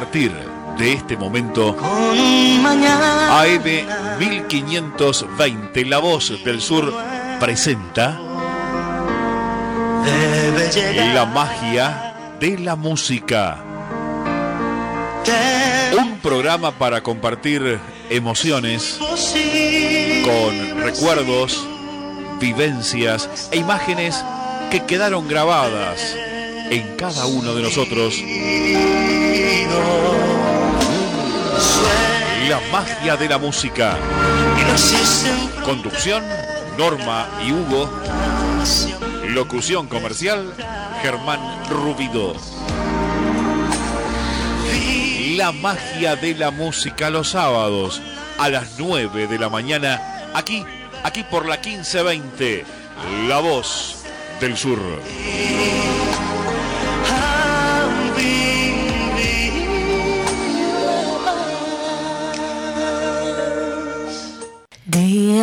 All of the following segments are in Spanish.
partir de este momento, AM 1520, La Voz del Sur, presenta La magia de la música. Un programa para compartir emociones con recuerdos, vivencias e imágenes que quedaron grabadas en cada uno de nosotros. La magia de la música. Conducción, Norma y Hugo. Locución comercial, Germán Rubido. La magia de la música los sábados a las 9 de la mañana, aquí, aquí por la 1520, La Voz del Sur.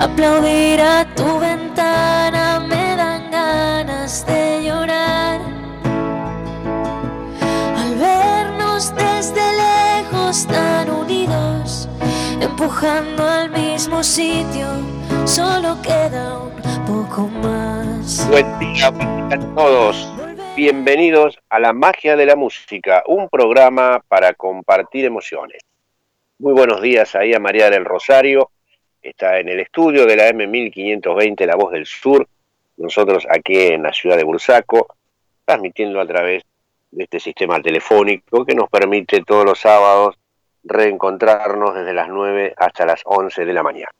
Aplaudir a tu ventana me dan ganas de llorar. Al vernos desde lejos tan unidos, empujando al mismo sitio, solo queda un poco más. Buen día a todos. Bienvenidos a La Magia de la Música, un programa para compartir emociones. Muy buenos días ahí a María del Rosario, está en el estudio de la M1520 La Voz del Sur, nosotros aquí en la ciudad de Bursaco, transmitiendo a través de este sistema telefónico que nos permite todos los sábados reencontrarnos desde las 9 hasta las 11 de la mañana.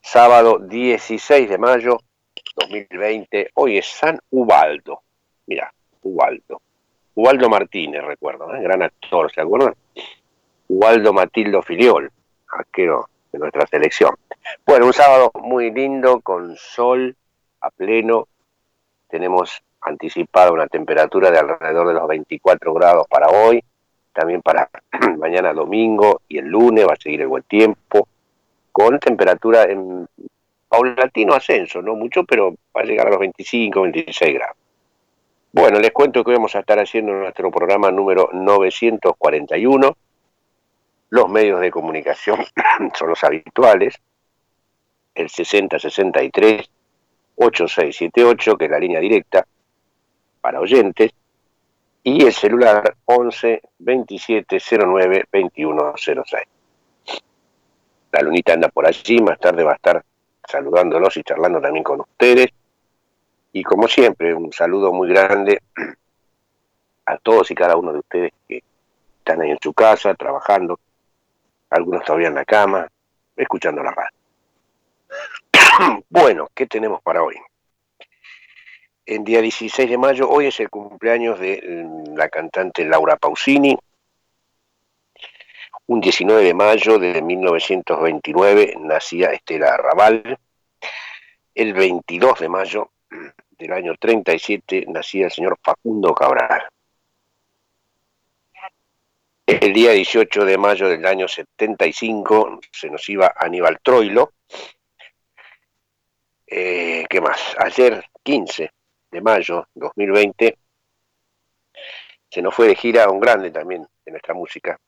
Sábado 16 de mayo 2020, hoy es San Ubaldo. Mira, Ubaldo. Ubaldo Martínez, recuerdo, ¿eh? gran actor, ¿se acuerdan? Ubaldo Matildo Filiol, arquero de nuestra selección. Bueno, un sábado muy lindo, con sol a pleno. Tenemos anticipada una temperatura de alrededor de los 24 grados para hoy, también para mañana domingo y el lunes va a seguir el buen tiempo, con temperatura en paulatino ascenso, no mucho, pero va a llegar a los 25, 26 grados. Bueno, les cuento que vamos a estar haciendo nuestro programa número 941 los medios de comunicación son los habituales, el 6063 8678, que es la línea directa para oyentes, y el celular 11 27 09 2106. La lunita anda por allí, más tarde va a estar saludándolos y charlando también con ustedes. Y como siempre, un saludo muy grande a todos y cada uno de ustedes que están ahí en su casa, trabajando, algunos todavía en la cama, escuchando la radio. bueno, ¿qué tenemos para hoy? El día 16 de mayo, hoy es el cumpleaños de mm, la cantante Laura Pausini. Un 19 de mayo de 1929 nacía Estela Raval. El 22 de mayo del año 37 nacía el señor Facundo Cabral. El día 18 de mayo del año 75 se nos iba Aníbal Troilo. Eh, ¿Qué más? Ayer, 15 de mayo 2020, se nos fue de gira un grande también de nuestra música,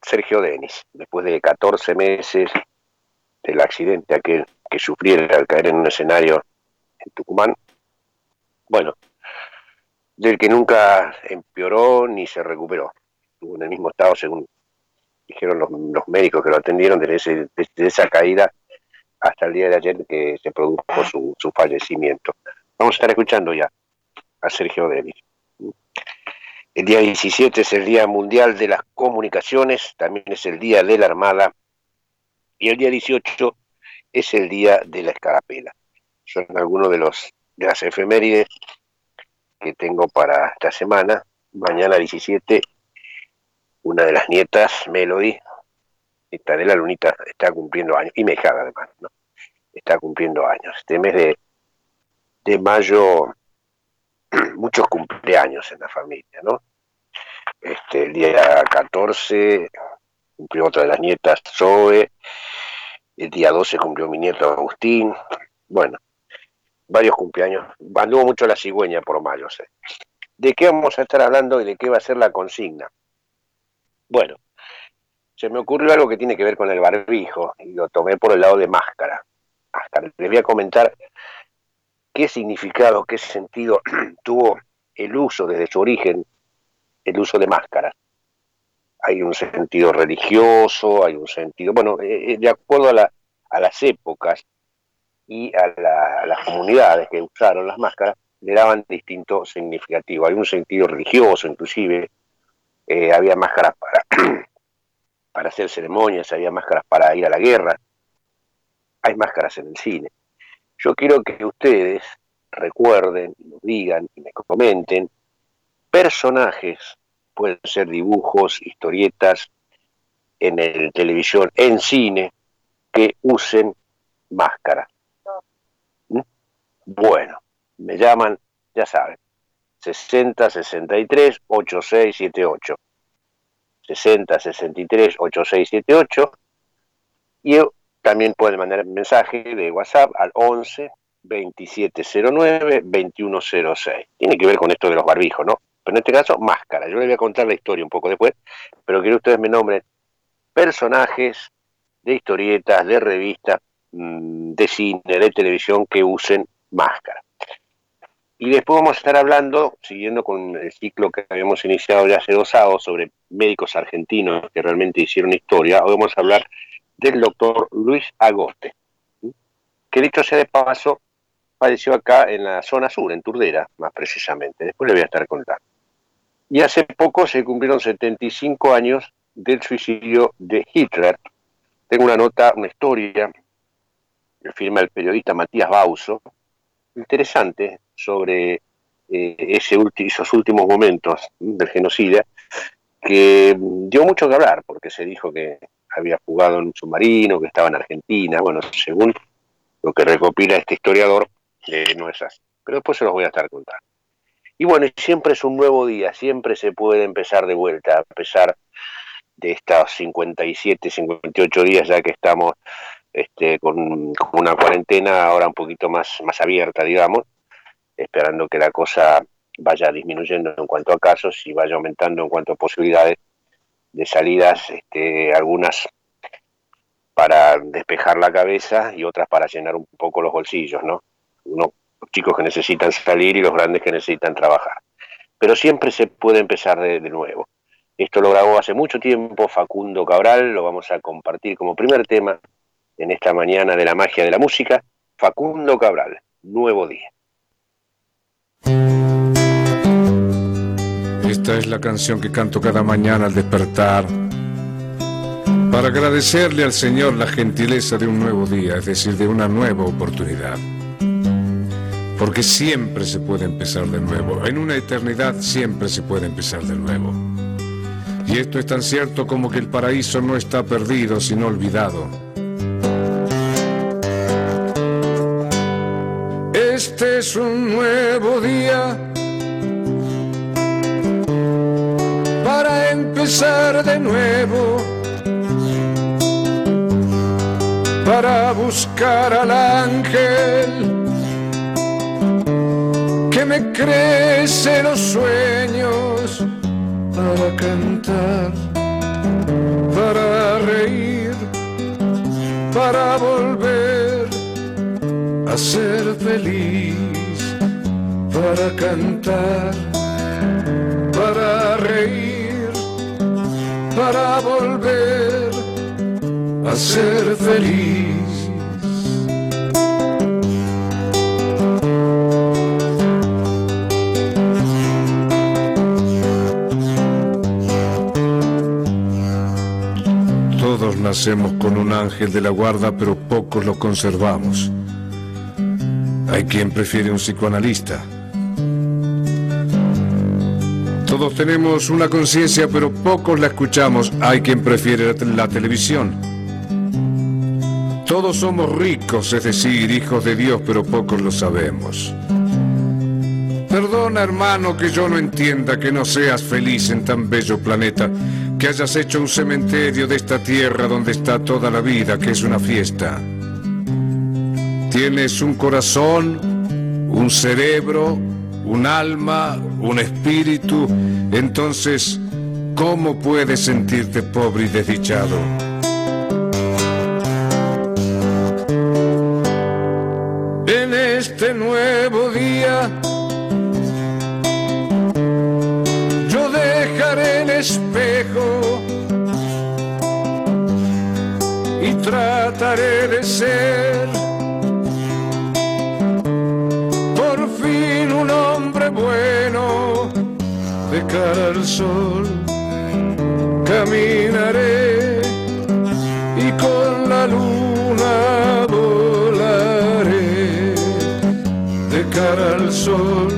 Sergio Denis, después de 14 meses del accidente aquel que sufriera al caer en un escenario en Tucumán. Bueno, del que nunca empeoró ni se recuperó estuvo en el mismo estado según dijeron los, médicos que lo atendieron desde, esa caída hasta el día de ayer que se produjo su, fallecimiento. Vamos a estar escuchando ya a Sergio Denis. El día 17 es el Día Mundial de las Comunicaciones, también es el Día de la Armada, y el día 18 es el Día de la Escarapela. Son algunos de los de las efemérides que tengo para esta semana. Mañana 17 una de las nietas, Melody, esta de la lunita, está cumpliendo años, y Mejada además, ¿no? Está cumpliendo años. Este mes de, de mayo, muchos cumpleaños en la familia, ¿no? Este, el día 14 cumplió otra de las nietas, Zoe, el día 12 cumplió mi nieto Agustín, bueno, varios cumpleaños, anduvo mucho la cigüeña por mayo, sé. ¿De qué vamos a estar hablando y de qué va a ser la consigna? Bueno, se me ocurrió algo que tiene que ver con el barbijo y lo tomé por el lado de máscara. máscara. Les voy a comentar qué significado, qué sentido tuvo el uso desde su origen, el uso de máscaras. Hay un sentido religioso, hay un sentido, bueno, eh, eh, de acuerdo a, a las épocas y a, las comunidades que usaron las máscaras, le daban distinto significativo. Hay un sentido religioso, inclusive, eh, había máscaras para, para hacer ceremonias, había máscaras para ir a la guerra, hay máscaras en el cine. Yo quiero que ustedes recuerden, nos digan y me comenten personajes, pueden ser dibujos, historietas, en el televisión, en cine, que usen máscara. ¿Mm? Bueno, me llaman, ya saben, 60 63 8678. 60 63 8678. Y también pueden mandar mensaje de WhatsApp al 11 2709 2106. Tiene que ver con esto de los barbijos, ¿no? Pero en este caso, máscara. Yo les voy a contar la historia un poco después, pero quiero que ustedes me nombren personajes de historietas, de revistas, mm, de cine, de televisión que usen máscara. Y después vamos a estar hablando, siguiendo con el ciclo que habíamos iniciado ya hace dos sábados sobre médicos argentinos que realmente hicieron historia, hoy vamos a hablar del doctor Luis Agoste, que dicho sea de paso, padeció acá en la zona sur, en Turdera, más precisamente. Después le voy a estar contando. Y hace poco se cumplieron 75 años del suicidio de Hitler. Tengo una nota, una historia, que firma el periodista Matías Bauso, interesante sobre eh, ese esos últimos momentos del genocidio, que dio mucho que hablar, porque se dijo que había jugado en un submarino, que estaba en Argentina, bueno, según lo que recopila este historiador, no es así. Pero después se los voy a estar contando. Y bueno, siempre es un nuevo día, siempre se puede empezar de vuelta, a pesar de estos 57, 58 días ya que estamos este, con, una cuarentena ahora un poquito más, más abierta, digamos, esperando que la cosa vaya disminuyendo en cuanto a casos y vaya aumentando en cuanto a posibilidades de salidas, este, algunas para despejar la cabeza y otras para llenar un poco los bolsillos, ¿no? Uno, los chicos que necesitan salir y los grandes que necesitan trabajar. Pero siempre se puede empezar de nuevo. Esto lo grabó hace mucho tiempo Facundo Cabral, lo vamos a compartir como primer tema en esta mañana de la magia de la música, Facundo Cabral, Nuevo Día. Esta es la canción que canto cada mañana al despertar, para agradecerle al Señor la gentileza de un nuevo día, es decir, de una nueva oportunidad. Porque siempre se puede empezar de nuevo, en una eternidad siempre se puede empezar de nuevo. Y esto es tan cierto como que el paraíso no está perdido, sino olvidado Este es un nuevo día para empezar de nuevo, para buscar al ángel que me crece los sueños, para cantar, para reír, para volver ser feliz, para cantar, para reír, para volver a ser feliz. Todos nacemos con un ángel de la guarda, pero pocos lo conservamos. Hay quien prefiere un psicoanalista. Todos tenemos una conciencia, pero pocos la escuchamos. Hay quien prefiere la televisión. Todos somos ricos, es decir, hijos de Dios, pero pocos lo sabemos. Perdona, hermano, que yo no entienda que no seas feliz en tan bello planeta, que hayas hecho un cementerio de esta tierra donde está toda la vida, que es una fiesta. Tienes un corazón, un cerebro, un alma, un espíritu, entonces, ¿cómo puedes sentirte pobre y desdichado? En este nuevo día, yo dejaré el espejo y trataré de ser cara al sol. Caminaré y con la luna volaré de cara al sol.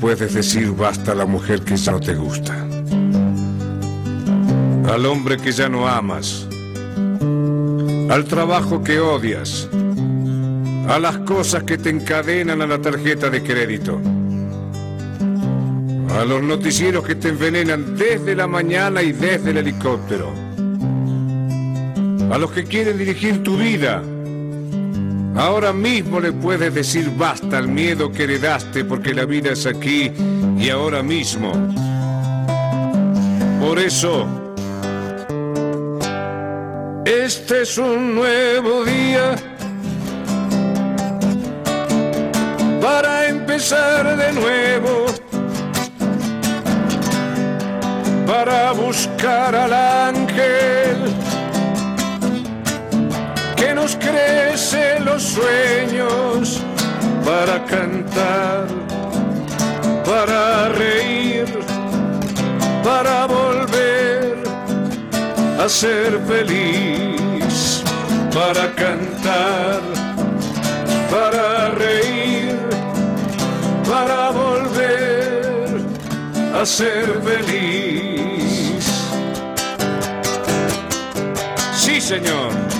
Puedes decir basta a la mujer que ya no te gusta, al hombre que ya no amas, al trabajo que odias, a las cosas que te encadenan a la tarjeta de crédito, a los noticieros que te envenenan desde la mañana y desde el helicóptero, a los que quieren dirigir tu vida Ahora mismo le puedes decir basta al miedo que heredaste porque la vida es aquí y ahora mismo. Por eso, este es un nuevo día para empezar de nuevo, para buscar al ángel nos crecen los sueños para cantar, para reír, para volver a ser feliz, para cantar, para reír, para volver a ser feliz. Sí, Señor.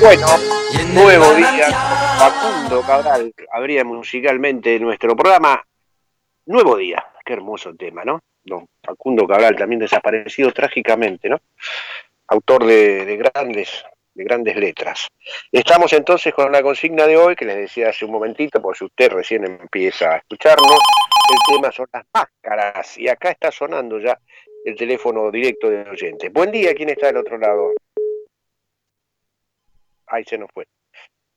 Bueno, nuevo día. Facundo Cabral habría musicalmente nuestro programa. Nuevo día. Qué hermoso tema, ¿no? Don Facundo Cabral, también desaparecido trágicamente, ¿no? Autor de, grandes de grandes letras. Estamos entonces con la consigna de hoy, que les decía hace un momentito, por si usted recién empieza a escucharnos, el tema son las máscaras, y acá está sonando ya el teléfono directo del oyente. Buen día, ¿quién está del otro lado? Ahí se nos fue.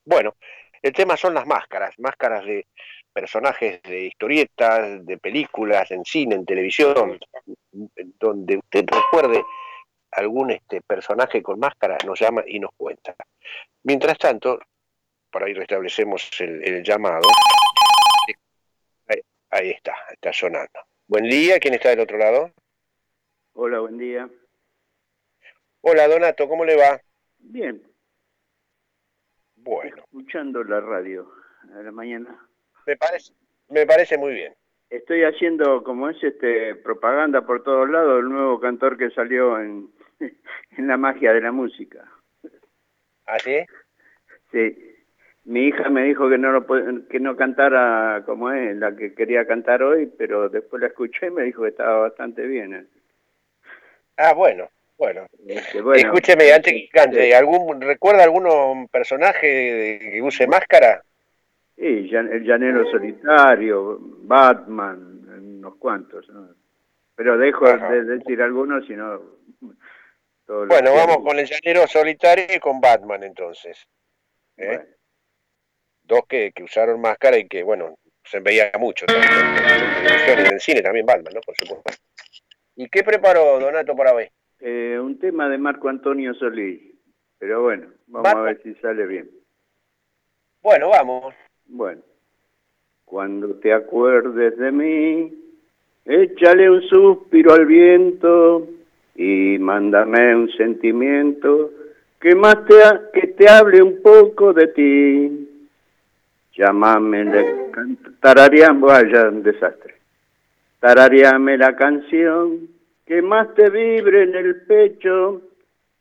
Bueno, el tema son las máscaras, máscaras de personajes de historietas, de películas, en cine, en televisión, donde usted recuerde algún este personaje con máscara, nos llama y nos cuenta. Mientras tanto, por ahí restablecemos el, llamado. Ahí, ahí está, está sonando. Buen día, ¿quién está del otro lado? Hola, buen día. Hola, Donato, ¿cómo le va? Bien. Bueno. Escuchando la radio a la mañana. Me parece, me parece muy bien. Estoy haciendo, como es, este propaganda por todos lados, el nuevo cantor que salió en, en la magia de la música. ¿Ah, sí? Sí. Mi hija me dijo que no lo que no cantara como es la que quería cantar hoy, pero después la escuché y me dijo que estaba bastante bien. Ah, bueno, bueno. Este, bueno, Escúcheme, antes que este, cante, ¿algún, ¿recuerda alguno personaje que use máscara? Sí, el llanero solitario, Batman, unos cuantos. ¿no? Pero dejo Ajá. de decir algunos, sino Bueno, que- vamos con el llanero solitario y con Batman entonces. ¿eh? Bueno, Dos que, que usaron máscara y que, bueno, se veía mucho en el cine también Batman, ¿no? Por supuesto. ¿Y qué preparó Donato para hoy? eh, un tema de Marco Antonio Solís, pero bueno, vamos a ver si sale bien. Bueno, vamos. Bueno, cuando te acuerdes de mí, échale un suspiro al viento y mándame un sentimiento que más te, ha- que te hable un poco de ti. Llámame, le tarareamos, vaya, un desastre. Tarareame la canción que más te vibre en el pecho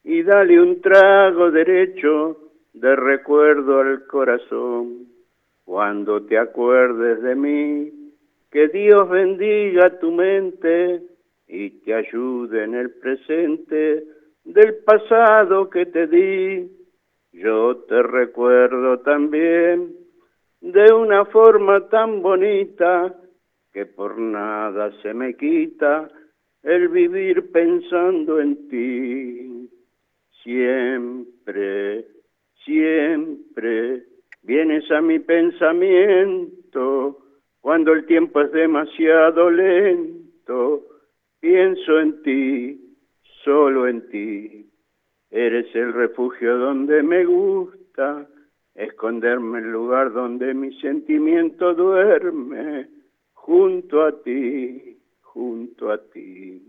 y dale un trago derecho de recuerdo al corazón. Cuando te acuerdes de mí, que Dios bendiga tu mente y te ayude en el presente del pasado que te di. Yo te recuerdo también de una forma tan bonita que por nada se me quita el vivir pensando en ti. Siempre, siempre vienes a mi pensamiento cuando el tiempo es demasiado lento. Pienso en ti, solo en ti. Eres el refugio donde me gusta esconderme el lugar donde mi sentimiento duerme, junto a ti, junto a ti.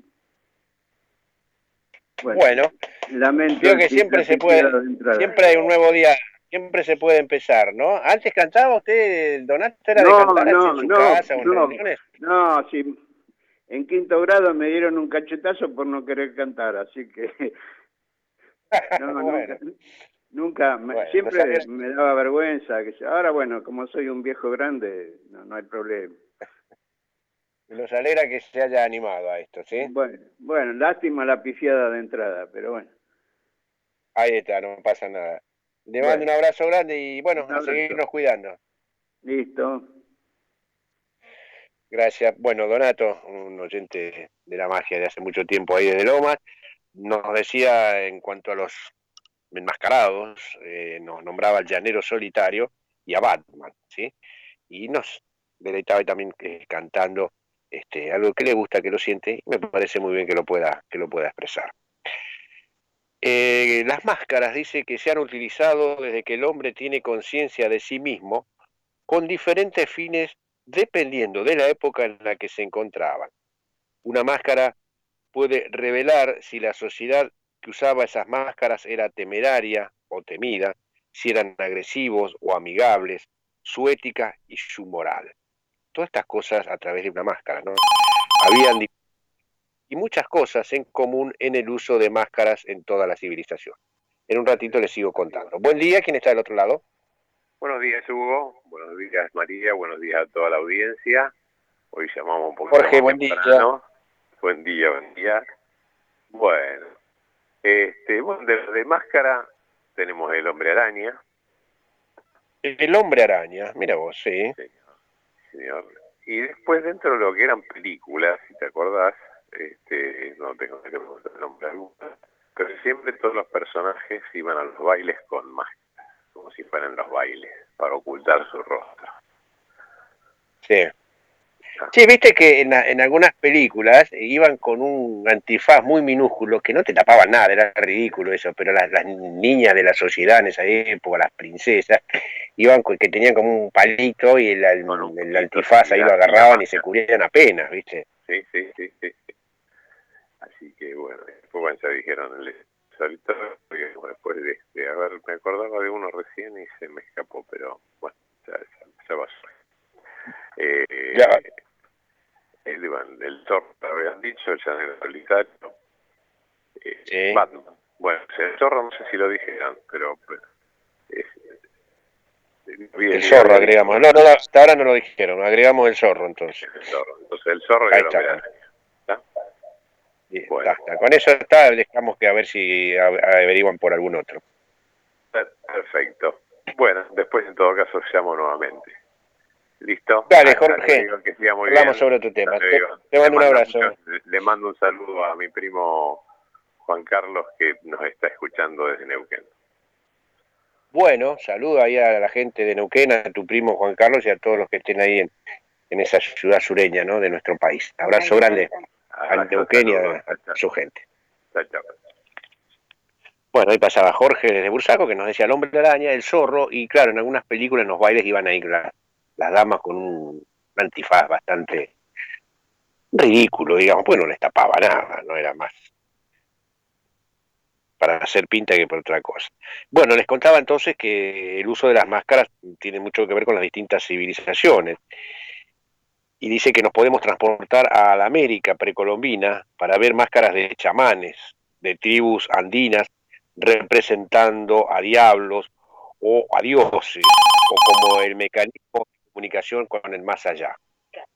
Bueno, lamento creo que siempre se puede, de siempre hay un nuevo día, siempre se puede empezar, ¿no? Antes cantaba usted, Donato, era de No, cantar no, en su no, casa o en no. No, sí, en quinto grado me dieron un cachetazo por no querer cantar, así que no, Bueno. nunca, nunca me- Bueno, siempre no me daba vergüenza. Que, ahora, bueno, como soy un viejo grande, no, no hay problema. Nos alegra que se haya animado a esto, ¿sí? Bueno, bueno, lástima la pifiada de entrada, pero bueno. Ahí está, no pasa nada. Le Bueno. mando un abrazo grande y bueno, a seguirnos cuidando. Listo. Gracias. Bueno, Donato, un oyente de la magia de hace mucho tiempo ahí desde Lomas, nos decía en cuanto a los enmascarados, eh, nos nombraba al llanero solitario y a Batman, ¿sí? Y nos deleitaba también eh, cantando este, algo que le gusta, que lo siente, y me parece muy bien que lo pueda, que lo pueda expresar. Eh, las máscaras dice que se han utilizado desde que el hombre tiene conciencia de sí mismo con diferentes fines dependiendo de la época en la que se encontraban. Una máscara puede revelar si la sociedad que usaba esas máscaras era temeraria o temida, si eran agresivos o amigables, su ética y su moral. Todas estas cosas a través de una máscara, ¿no? Habían y muchas cosas en común en el uso de máscaras en toda la civilización. En un ratito les sigo contando. Buen día, ¿quién está del otro lado? Buenos días, Hugo. Buenos días, María. Buenos días a toda la audiencia. Hoy llamamos un poco Jorge, buen día. Buen día, buen día. Bueno, este, bueno, de, de máscara tenemos el hombre araña, El hombre araña, mira vos, sí. Señor. Y después dentro de lo que eran películas, si te acordás, este, no tengo que preguntar el nombre alguna, pero siempre todos los personajes iban a los bailes con máscaras, como si fueran los bailes, para ocultar su rostro. Sí. Sí, viste que en, en algunas películas iban con un antifaz muy minúsculo que no te tapaban nada, era ridículo eso, pero las, las niñas de la sociedad en esa época, las princesas, iban que tenían como un palito y el, el- el antifaz ahí lo agarraban y se cubrían apenas, viste. Sí, sí, sí, sí. sí. Así que bueno, después bueno, ya dijeron el bueno, después de, de haber, me acordaba de uno recién y se me escapó, pero bueno, ya, ya, ya pasó. Eh, Ya. El, el zorro, lo habían dicho, el llanero solitario. Eh, Sí. Batman. Bueno, el zorro no sé si lo dijeron, pero... pero, El zorro agregamos. No, no, hasta ahora no lo dijeron, agregamos el zorro entonces. El zorro. Entonces el zorro y Ahí está. hombre araña. ¿está? Bien, Bueno. está, está. Con eso está, dejamos que a ver si averiguan por algún otro. Per- Perfecto. Bueno, después en todo caso llamo nuevamente. ¿Listo? Dale, Hasta Jorge. que siga muy Hablamos bien. sobre otro tema. Te- mando un abrazo. le mando un saludo a mi primo Juan Carlos que nos está escuchando desde Neuquén. Bueno, saludo ahí a la gente de Neuquén, a tu primo Juan Carlos y a todos los que estén ahí en, en esa ciudad sureña ¿no? de nuestro país. Abrazo grande al Abrazo, Neuquén y a, a su gente. Chao, chao. Bueno, ahí pasaba Jorge desde Bursaco que nos decía el hombre de araña, el zorro, y claro, en algunas películas en los bailes iban ahí la- las damas con un antifaz bastante ridículo, digamos, pues no les tapaba nada, no era más para hacer pinta que por otra cosa. Bueno, les contaba entonces que el uso de las máscaras tiene mucho que ver con las distintas civilizaciones. Y dice que nos podemos transportar a la América precolombina para ver máscaras de chamanes, de tribus andinas, representando a diablos o a dioses, o como el mecanismo de comunicación con el más allá.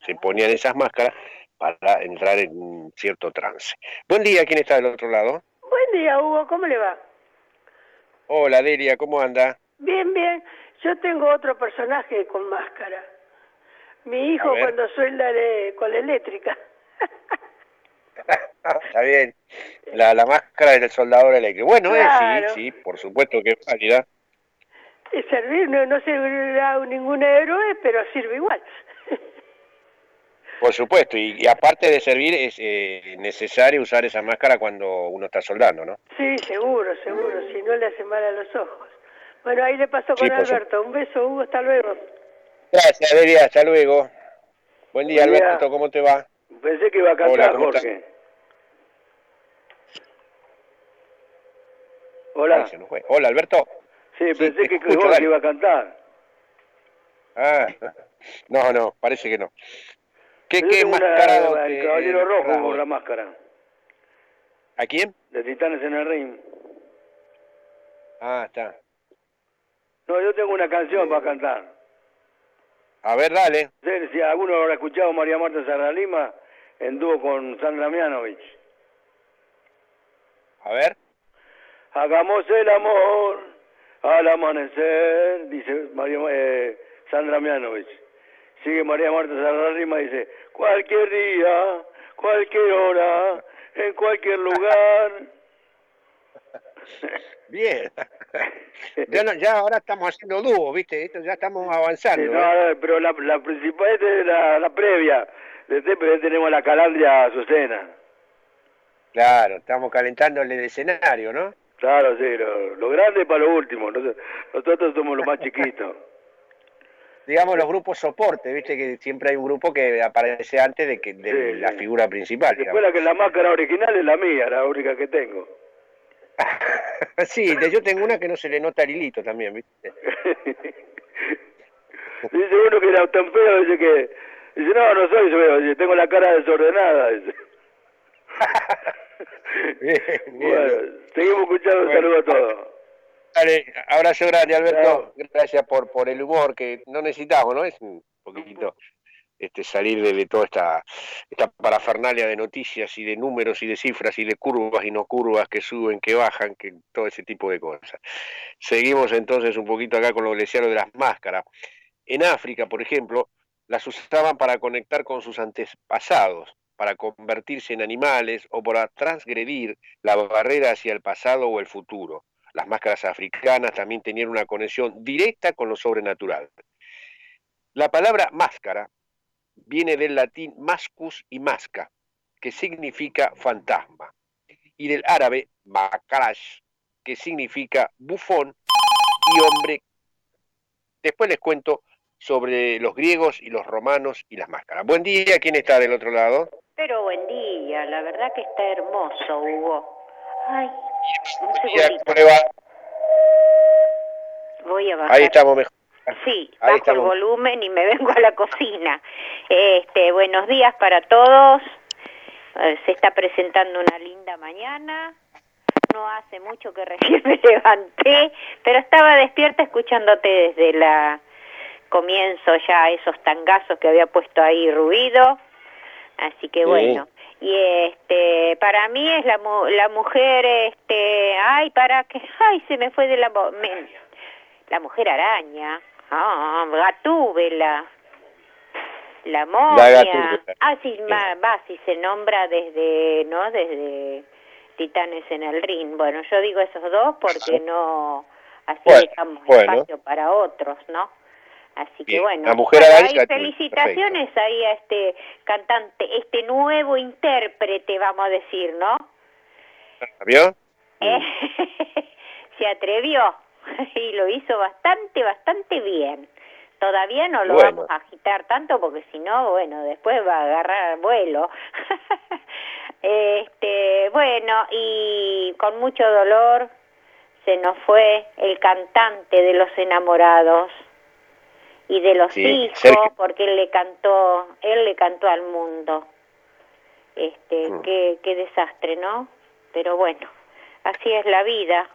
Se ponían esas máscaras para entrar en un cierto trance. Buen día, ¿quién está del otro lado? Buen día, Hugo, ¿cómo le va? Hola, Delia, ¿cómo anda? Bien, bien. Yo tengo otro personaje con máscara. Mi hijo cuando suelda le- con la eléctrica. Está bien. La, la máscara del soldador eléctrico. Bueno, eh, Claro. sí, sí, por supuesto que es válida. Servir, no, no servirá ningún héroe, pero sirve igual. Por supuesto, y, y aparte de servir, es eh, necesario usar esa máscara cuando uno está soldando, ¿no? Sí, seguro, seguro, si no le hace mal a los ojos. Bueno, ahí le paso con Sí, Alberto. Un beso, Hugo, hasta luego. Gracias, Delia, hasta luego. Buen día, Buen día. Alberto, ¿cómo te va? Pensé que iba a cantar, Hola, ¿cómo Jorge. Hola. Ay. Hola, Alberto. Sí, Sí, pensé que escucho, Jorge dale. iba a cantar. Ah, no, no, parece que no. ¿Qué, qué tengo una- mascarado el Caballero Rojo con la máscara. ¿A quién? De Titanes en el Ring. Ah, está. No, yo tengo una canción para cantar. A ver, dale. Sí, Si alguno habrá escuchado María Marta Serralima en dúo con Sandra Mianovich. A ver. Hagamos el amor al amanecer, dice María, eh, Sandra Mianovich. Sigue María Marta Serralima y dice, cualquier día, cualquier hora, en cualquier lugar. Bien. ya, no- ya ahora estamos haciendo dúo, ¿viste? Esto ya estamos avanzando. Sí, ¿eh? no, no, pero la, la principal es la, la previa. Después tenemos la calandria Azucena. Claro, estamos calentando el escenario, ¿no? Claro, sí, lo, lo grande para lo último. Nosotros, nosotros somos los más chiquitos. Digamos los grupos soporte, ¿viste? Que siempre hay un grupo que aparece antes de que de Sí, la sí. figura principal. Después la que la máscara original es la mía, la única que tengo. sí, yo tengo una que no se le nota el hilito también, ¿viste? dice uno que era tan feo, dice que... Dice, no, no soy feo, dice, tengo la cara desordenada. Dice. Bien, bien. Bueno, seguimos escuchando, un Bueno. saludo a todos. Dale, abrazo grande, Alberto. Gracias por, por el humor que no necesitamos, ¿no? Es un poquitito este, salir de, de toda esta, esta parafernalia de noticias y de números y de cifras y de curvas y no curvas que suben, que bajan, que todo ese tipo de cosas. Seguimos entonces un poquito acá con lo gleciario de las máscaras. En África, por ejemplo, las usaban para conectar con sus antepasados, para convertirse en animales o para transgredir la barrera hacia el pasado o el futuro. Las máscaras africanas también tenían una conexión directa con lo sobrenatural. La palabra máscara viene del latín mascus y masca, que significa fantasma, y del árabe makarash, que significa bufón y hombre. Después les cuento sobre los griegos y los romanos y las máscaras. Buen día, ¿quién está del otro lado? Pero buen día, la verdad que está hermoso, Hugo. Voy a bajar. Ahí estamos mejor. Sí, Ahí bajo el estamos. volumen y me vengo a la cocina. Este, buenos días para todos. Eh, se está presentando una linda mañana. No hace mucho que recién me levanté, pero estaba despierta escuchándote desde la comienzo ya esos tangazos que había puesto ahí ruido. Así que bueno. Y este para mí es la mu- la mujer este ay para que ay se me fue de la me- la mujer araña. Ah gatúbela. La momia. Gatúbela. ah sí ma- va si se nombra desde no desde Titanes en el ring. Bueno yo digo esos dos porque no así Bueno, dejamos bueno. espacio para otros no Así que bueno, la mujer bueno, araña, ahí perfecto. felicitaciones ahí a este cantante, este nuevo intérprete, vamos a decir, ¿no? ¿Vio? Eh, Se atrevió y lo hizo bastante, bastante bien. Todavía no lo Bueno. vamos a agitar tanto porque si no, bueno, después va a agarrar vuelo. este, bueno, y con mucho dolor se nos fue el cantante de los enamorados y de los Sí, hijos Sergio. porque él le cantó, él le cantó al mundo. Este, Mm. qué, qué desastre, ¿no? Pero bueno, así es la vida.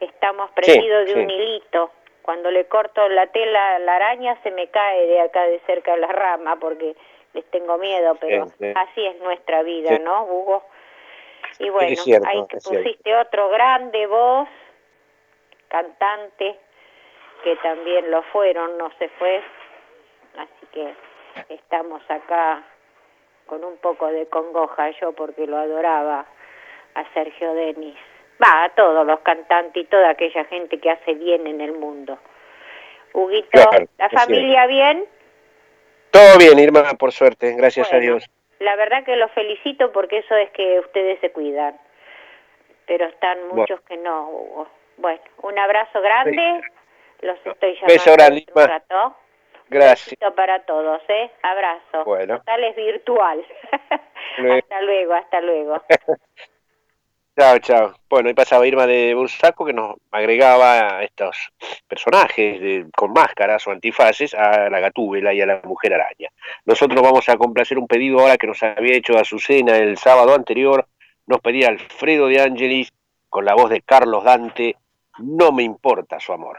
Estamos prendidos de sí. un hilito. Cuando le corto la tela a la araña se me cae de acá de cerca de la rama porque les tengo miedo, pero Sí, sí. así es nuestra vida. ¿no, Hugo? Y bueno, cierto, ahí que cierto. pusiste otro grande voz, cantante, que también lo fueron, no se fue. Así que estamos acá con un poco de congoja yo porque lo adoraba a Sergio Denis. Va, a todos los cantantes y toda aquella gente que hace bien en el mundo. Huguito, Claro, ¿la familia bien? Todo bien, Irma, por suerte, gracias a Dios. La verdad que los felicito porque eso es que ustedes se cuidan. Pero están Bueno. muchos que no, Hugo. Bueno, un abrazo grande. Los estoy llamando Beso un rato. Gracias. Besito para todos, ¿eh? Abrazo. Bueno. Total es virtual. Luego. hasta luego, hasta luego. Chao, chao. Bueno, ahí pasaba Irma de Bursaco que nos agregaba a estos personajes de- con máscaras o antifaces a la gatúbela y a la mujer araña. Nosotros vamos a complacer un pedido ahora que nos había hecho Azucena el sábado anterior. Nos pedía Alfredo de Angelis con la voz de Carlos Dante. No me importa su amor.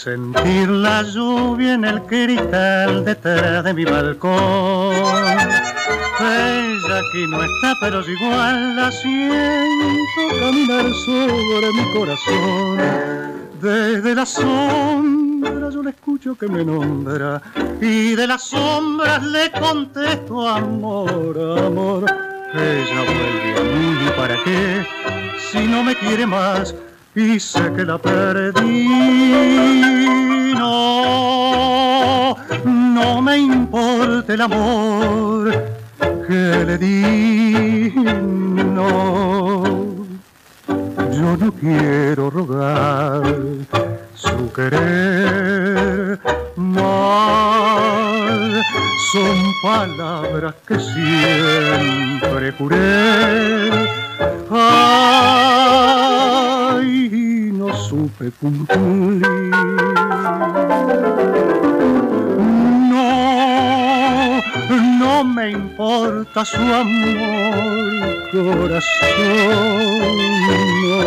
sentir la lluvia en el cristal detrás de mi balcón. Ella aquí no está, pero igual la siento caminar sobre mi corazón. Desde la sombra yo le escucho que me nombra y de las sombras le contesto amor, amor. Ella vuelve a mí, ¿para qué? Si no me quiere más y sé que la perdí. No, no me importa el amor que le di. No, yo no quiero rogar su querer mal. Son palabras que siempre juré. No supe cumplir. No, no me importa su amor, corazón. No,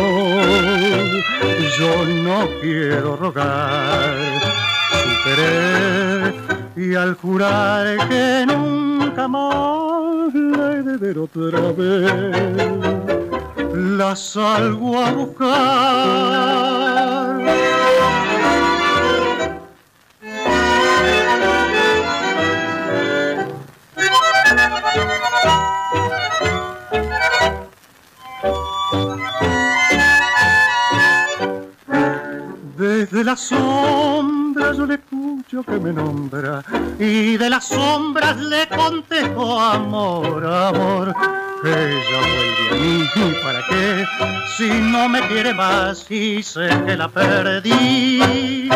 yo no quiero rogar su querer y al jurar que nunca más de ver otra vez la salgo a buscar. Desde la sombra yo le escucho que me nombra y de las sombras le contesto amor, amor. Ella vuelve a mí, ¿para qué? Si no me quiere más y sé que la perdí.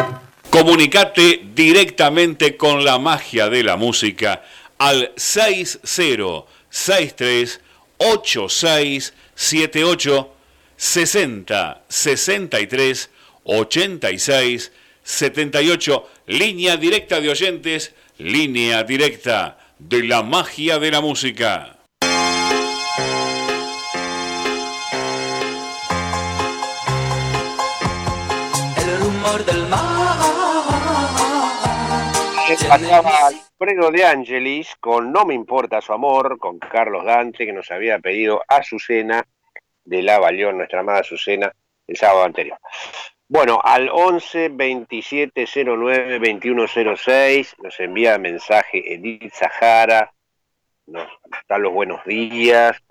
Comunicate directamente con la magia de la música al 6063 8678 60 63 86 78 línea directa de oyentes, línea directa de la magia de la música. El rumor del mar. pasaba Alfredo de Angelis con No me importa su amor, con Carlos Dante, que nos había pedido Azucena de la Valión, nuestra amada Azucena, el sábado anterior. Bueno, al 11 27 09 21 06 nos envía mensaje Edith Sahara, nos da los buenos días,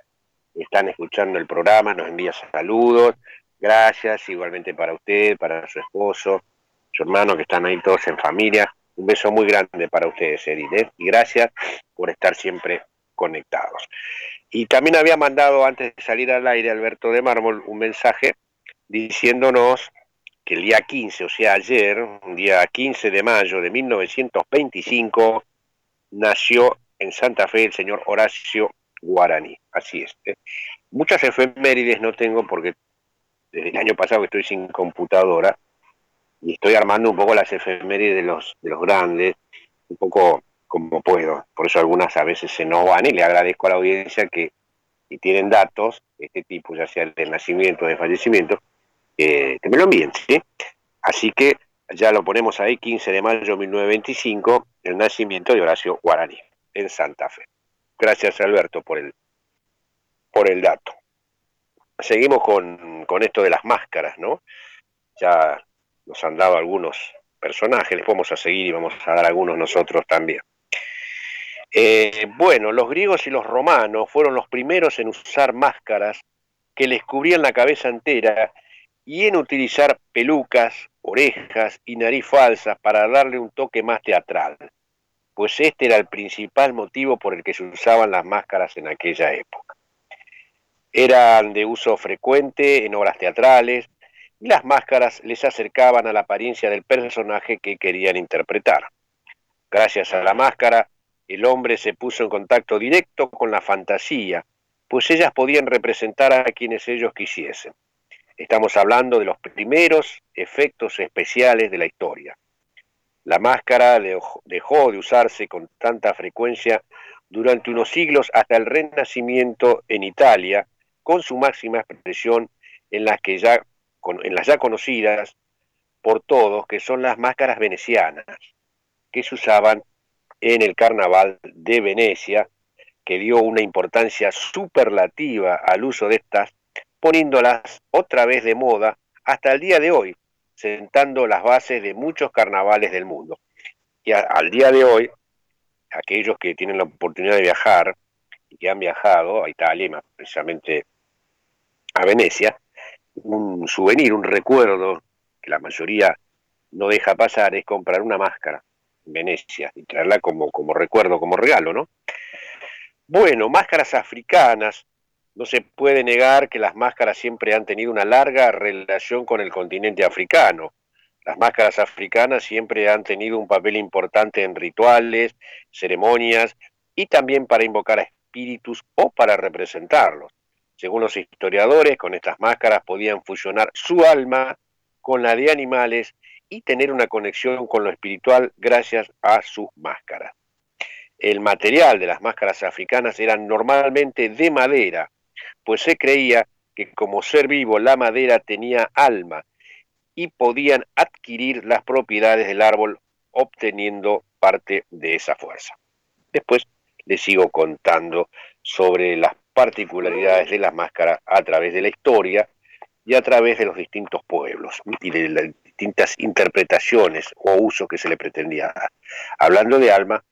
están escuchando el programa, nos envía saludos, gracias, igualmente para usted, para su esposo, su hermano, que están ahí todos en familia. Un beso muy grande para ustedes, Edith, ¿eh? y gracias por estar siempre conectados. Y también había mandado antes de salir al aire Alberto de Mármol un mensaje diciéndonos que el día 15, o sea ayer, día 15 de mayo de 1925, nació en Santa Fe el señor Horacio Guaraní. Así es. ¿eh? Muchas efemérides no tengo porque desde el año pasado estoy sin computadora y estoy armando un poco las efemérides de los, de los grandes, un poco como puedo. Por eso algunas a veces se nos van y le agradezco a la audiencia que si tienen datos de este tipo, ya sea de nacimiento o de fallecimiento, eh, que me lo envíen, ¿sí? Así que ya lo ponemos ahí, 15 de mayo de 1925, el nacimiento de Horacio Guaraní, en Santa Fe. Gracias Alberto por el, por el dato. Seguimos con, con esto de las máscaras, ¿no? Ya nos han dado algunos personajes, les vamos a seguir y vamos a dar algunos nosotros también. Eh, bueno, los griegos y los romanos fueron los primeros en usar máscaras que les cubrían la cabeza entera y en utilizar pelucas, orejas y nariz falsas para darle un toque más teatral, pues este era el principal motivo por el que se usaban las máscaras en aquella época. Eran de uso frecuente en obras teatrales y las máscaras les acercaban a la apariencia del personaje que querían interpretar. Gracias a la máscara, el hombre se puso en contacto directo con la fantasía, pues ellas podían representar a quienes ellos quisiesen. Estamos hablando de los primeros efectos especiales de la historia. La máscara dejó de usarse con tanta frecuencia durante unos siglos hasta el Renacimiento en Italia, con su máxima expresión en las, que ya, en las ya conocidas por todos, que son las máscaras venecianas, que se usaban en el carnaval de Venecia, que dio una importancia superlativa al uso de estas, poniéndolas otra vez de moda hasta el día de hoy, sentando las bases de muchos carnavales del mundo. Y al día de hoy, aquellos que tienen la oportunidad de viajar y que han viajado a Italia, más precisamente a Venecia, un souvenir, un recuerdo que la mayoría no deja pasar es comprar una máscara Venecia y traerla como, como recuerdo, como regalo, ¿no? Bueno, máscaras africanas. No se puede negar que las máscaras siempre han tenido una larga relación con el continente africano. Las máscaras africanas siempre han tenido un papel importante en rituales, ceremonias y también para invocar a espíritus o para representarlos. Según los historiadores, con estas máscaras podían fusionar su alma con la de animales y tener una conexión con lo espiritual gracias a sus máscaras. El material de las máscaras africanas era normalmente de madera, pues se creía que como ser vivo la madera tenía alma y podían adquirir las propiedades del árbol obteniendo parte de esa fuerza. Después les sigo contando sobre las particularidades de las máscaras a través de la historia y a través de los distintos pueblos y de las distintas interpretaciones o usos que se le pretendía dar. Hablando de alma,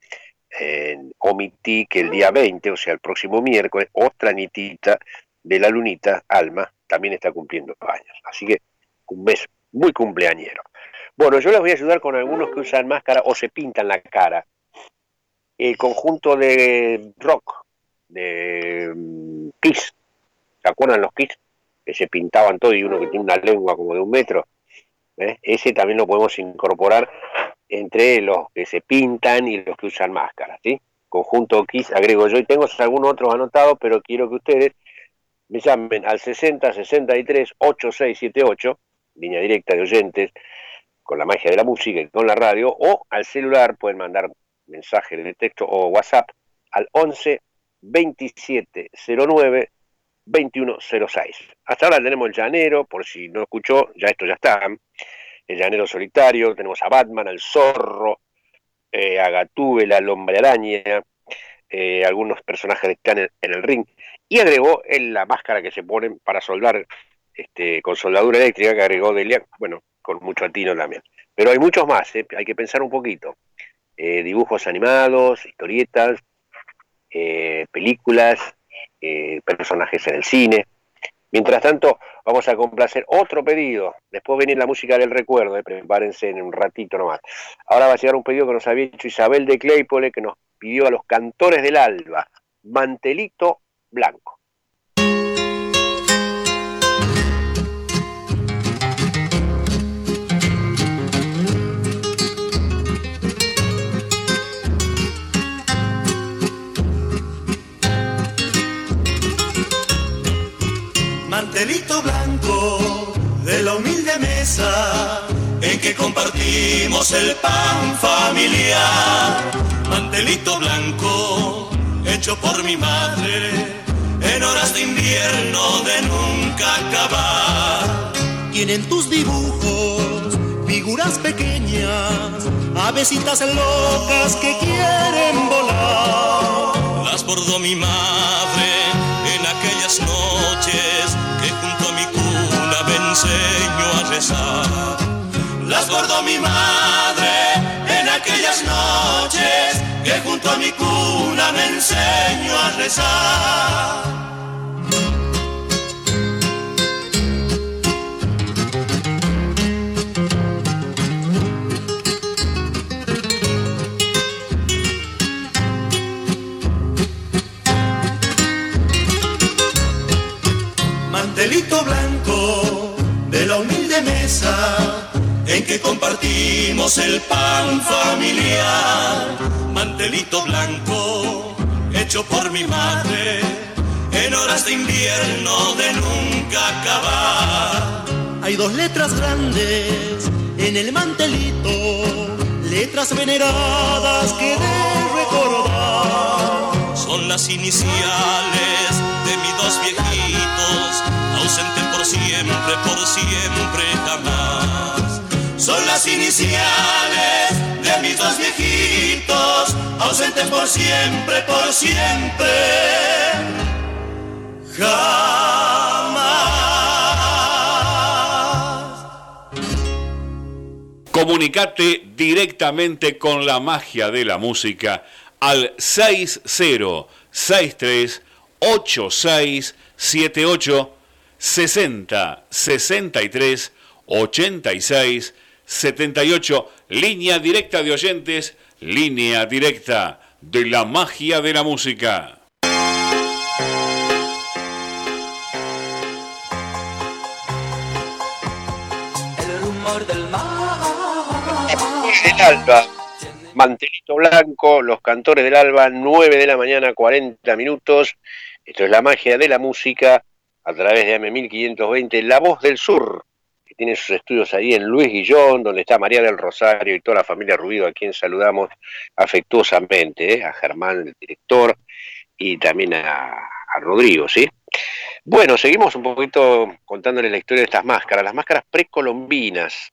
omití que el día 20, o sea, el próximo miércoles, otra nitita de la lunita, Alma, también está cumpliendo años. Así que un mes muy cumpleañero. Bueno, yo les voy a ayudar con algunos que usan máscara o se pintan la cara. El conjunto de rock de mm, Kiss, ¿se acuerdan los Kiss? Que se pintaban todo y uno que tiene una lengua como de un metro. ¿eh? Ese también lo podemos incorporar entre los que se pintan y los que usan máscaras, ¿sí? Conjunto Kiss agrego yo y tengo algunos otros anotados, pero quiero que ustedes me llamen al 60 63 8678, línea directa de oyentes, con la magia de la música y con la radio, o al celular pueden mandar mensaje de texto o WhatsApp al 11 27 09 2106. Hasta ahora tenemos el llanero, por si no escuchó, ya esto ya está. El llanero solitario, tenemos a Batman, al zorro, eh, a Gatúbela, al hombre araña, eh, algunos personajes están en, el ring. Y agregó en la máscara que se ponen para soldar este, con soldadura eléctrica que agregó Delia, bueno, con mucho atino también. Pero hay muchos más, ¿eh? hay que pensar un poquito. Eh, dibujos animados, historietas, eh, películas, personajes en el cine. Mientras tanto, vamos a complacer otro pedido. Después venir la música del recuerdo, prepárense en un ratito nomás. Ahora va a llegar un pedido que nos había hecho Isabel de Claypole, que nos pidió a los cantores del alba, Mantelito Blanco. Mantelito blanco de la humilde mesa en que compartimos el pan familiar. Mantelito blanco hecho por mi madre en horas de invierno de nunca acabar. Tienen tus dibujos figuras pequeñas, avesitas locas que quieren volar. Las bordó mi madre en aquellas noches Las bordó mi madre en aquellas noches que junto a mi cuna me enseño a rezar. mantelito blanco mesa en que compartimos el pan familiar. Mantelito blanco hecho por mi madre en horas de invierno de nunca acabar. Hay dos letras grandes en el mantelito, letras veneradas que de recordar. Son las iniciales de mis dos viejitos siempre, por siempre jamás. Son las iniciales de mis dos viejitos, ausente por siempre, por siempre, jamás. Comunicate directamente con la magia de la música al 6063 8678 60 63 86 78, línea directa de oyentes, línea directa de la magia de la música. El rumor del mar. El alba, mantelito blanco, los cantores del alba, 9 de la mañana, 40 minutos. Esto es la magia de la música a través de AM1520, La Voz del Sur, que tiene sus estudios ahí en Luis Guillón, donde está María del Rosario y toda la familia Rubido, a quien saludamos afectuosamente, ¿eh? a Germán, el director, y también a, a Rodrigo, ¿sí? Bueno, seguimos un poquito contándoles la historia de estas máscaras, las máscaras precolombinas.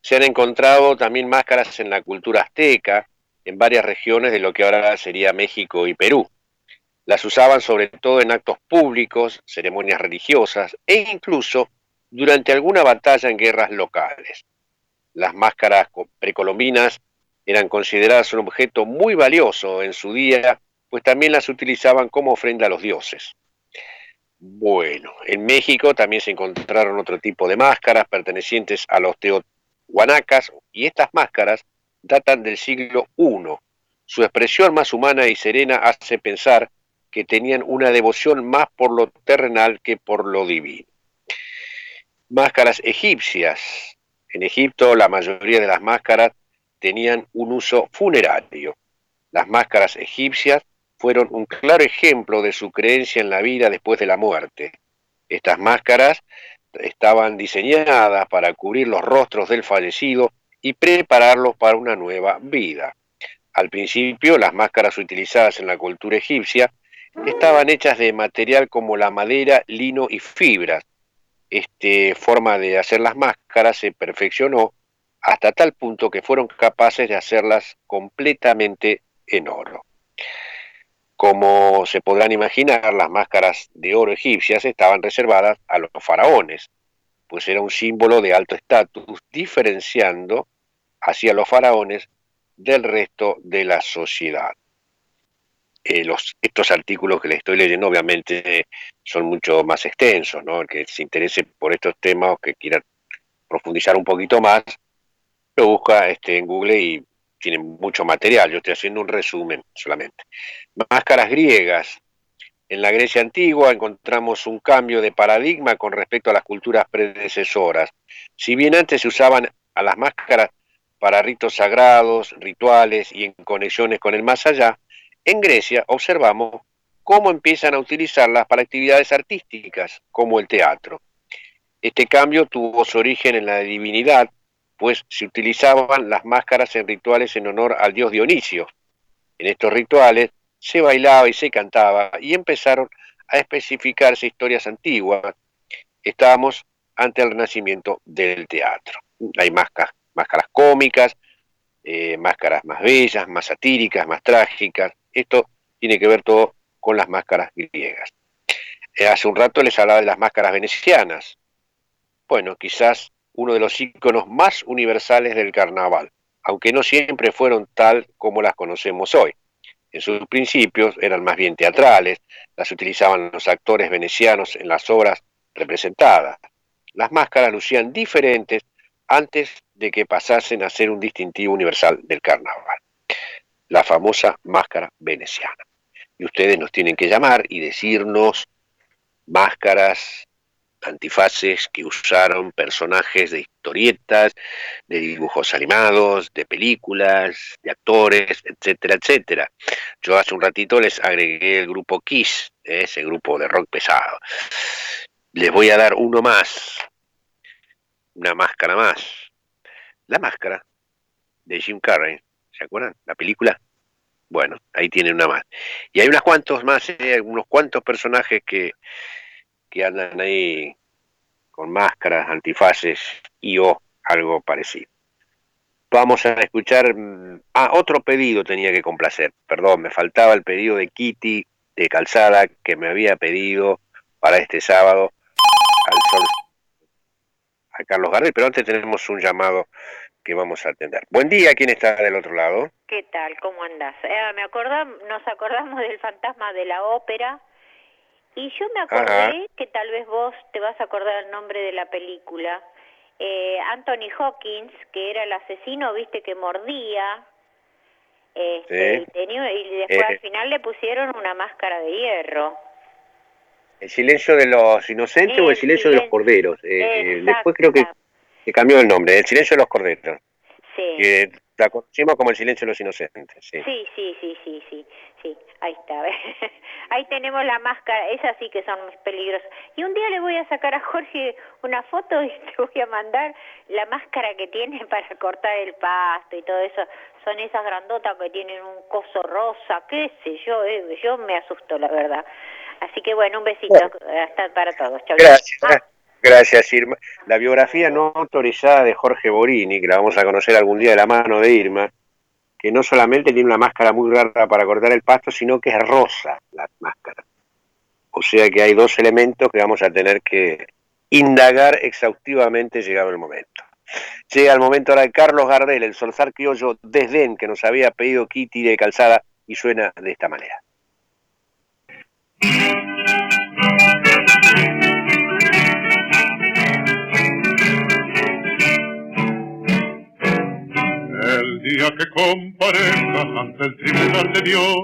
Se han encontrado también máscaras en la cultura azteca, en varias regiones de lo que ahora sería México y Perú. Las usaban sobre todo en actos públicos, ceremonias religiosas e incluso durante alguna batalla en guerras locales. Las máscaras precolombinas eran consideradas un objeto muy valioso en su día, pues también las utilizaban como ofrenda a los dioses. Bueno, en México también se encontraron otro tipo de máscaras pertenecientes a los teotihuanacas y estas máscaras datan del siglo I. Su expresión más humana y serena hace pensar que tenían una devoción más por lo terrenal que por lo divino. Máscaras egipcias. En Egipto la mayoría de las máscaras tenían un uso funerario. Las máscaras egipcias fueron un claro ejemplo de su creencia en la vida después de la muerte. Estas máscaras estaban diseñadas para cubrir los rostros del fallecido y prepararlos para una nueva vida. Al principio, las máscaras utilizadas en la cultura egipcia estaban hechas de material como la madera, lino y fibras. Esta forma de hacer las máscaras se perfeccionó hasta tal punto que fueron capaces de hacerlas completamente en oro. Como se podrán imaginar, las máscaras de oro egipcias estaban reservadas a los faraones, pues era un símbolo de alto estatus, diferenciando hacia los faraones del resto de la sociedad. Los, estos artículos que le estoy leyendo obviamente son mucho más extensos, ¿no? El que se interese por estos temas o que quiera profundizar un poquito más, lo busca este, en Google y tiene mucho material. Yo estoy haciendo un resumen solamente. Máscaras griegas. En la Grecia antigua encontramos un cambio de paradigma con respecto a las culturas predecesoras. Si bien antes se usaban a las máscaras para ritos sagrados, rituales y en conexiones con el más allá, en Grecia observamos cómo empiezan a utilizarlas para actividades artísticas, como el teatro. Este cambio tuvo su origen en la divinidad, pues se utilizaban las máscaras en rituales en honor al dios Dionisio. En estos rituales se bailaba y se cantaba y empezaron a especificarse historias antiguas. Estábamos ante el renacimiento del teatro. Hay máscaras, cómicas, eh, máscaras más bellas, más satíricas, más trágicas, esto tiene que ver todo con las máscaras griegas. Eh, hace un rato les hablaba de las máscaras venecianas. Bueno, quizás uno de los íconos más universales del carnaval, aunque no siempre fueron tal como las conocemos hoy. En sus principios eran más bien teatrales, las utilizaban los actores venecianos en las obras representadas. Las máscaras lucían diferentes antes de que pasasen a ser un distintivo universal del carnaval la famosa máscara veneciana. Y ustedes nos tienen que llamar y decirnos máscaras, antifaces que usaron personajes de historietas, de dibujos animados, de películas, de actores, etcétera, etcétera. Yo hace un ratito les agregué el grupo Kiss, ese grupo de rock pesado. Les voy a dar uno más, una máscara más. La máscara de Jim Carrey ¿se acuerdan? La película. Bueno, ahí tienen una más. Y hay unos cuantos más, eh, unos cuantos personajes que, que andan ahí con máscaras, antifaces y o algo parecido. Vamos a escuchar. Mm, ah, otro pedido tenía que complacer. Perdón, me faltaba el pedido de Kitty de Calzada que me había pedido para este sábado al sol, a Carlos Gardel, pero antes tenemos un llamado que vamos a atender. Buen día, ¿quién está del otro lado? ¿Qué tal? ¿Cómo andás? Eh, me acordamos, nos acordamos del fantasma de la ópera y yo me acordé que tal vez vos te vas a acordar el nombre de la película. Eh, Anthony Hawkins, que era el asesino, viste, que mordía. Este, y, tenía, y después al Eh. final le pusieron una máscara de hierro. ¿El silencio de los inocentes o el silencio de los corderos? Eh, eh, después creo que, que cambió el nombre, el silencio de los corderos. Sí. Que la conocimos como el silencio de los inocentes. Sí. Sí, sí, sí, sí, sí, sí, ahí está. ahí tenemos la máscara, esas sí que son peligrosas. Y un día le voy a sacar a Jorge una foto y te voy a mandar la máscara que tiene para cortar el pasto y todo eso. Son esas grandotas que tienen un coso rosa, qué sé yo, eh, yo me asusto, la verdad. Así que bueno, un besito hasta para todos. Chau. Gracias, gra- gracias Irma. La biografía no autorizada de Jorge Borini, que la vamos a conocer algún día de la mano de Irma, que no solamente tiene una máscara muy rara para cortar el pasto, sino que es rosa la máscara. O sea que hay dos elementos que vamos a tener que indagar exhaustivamente llegado el momento. Llega el momento ahora de Carlos Gardel, el solzar criollo desdén que nos había pedido Kitty de Calzada y suena de esta manera. El día que comparezca ante el tribunal de Dios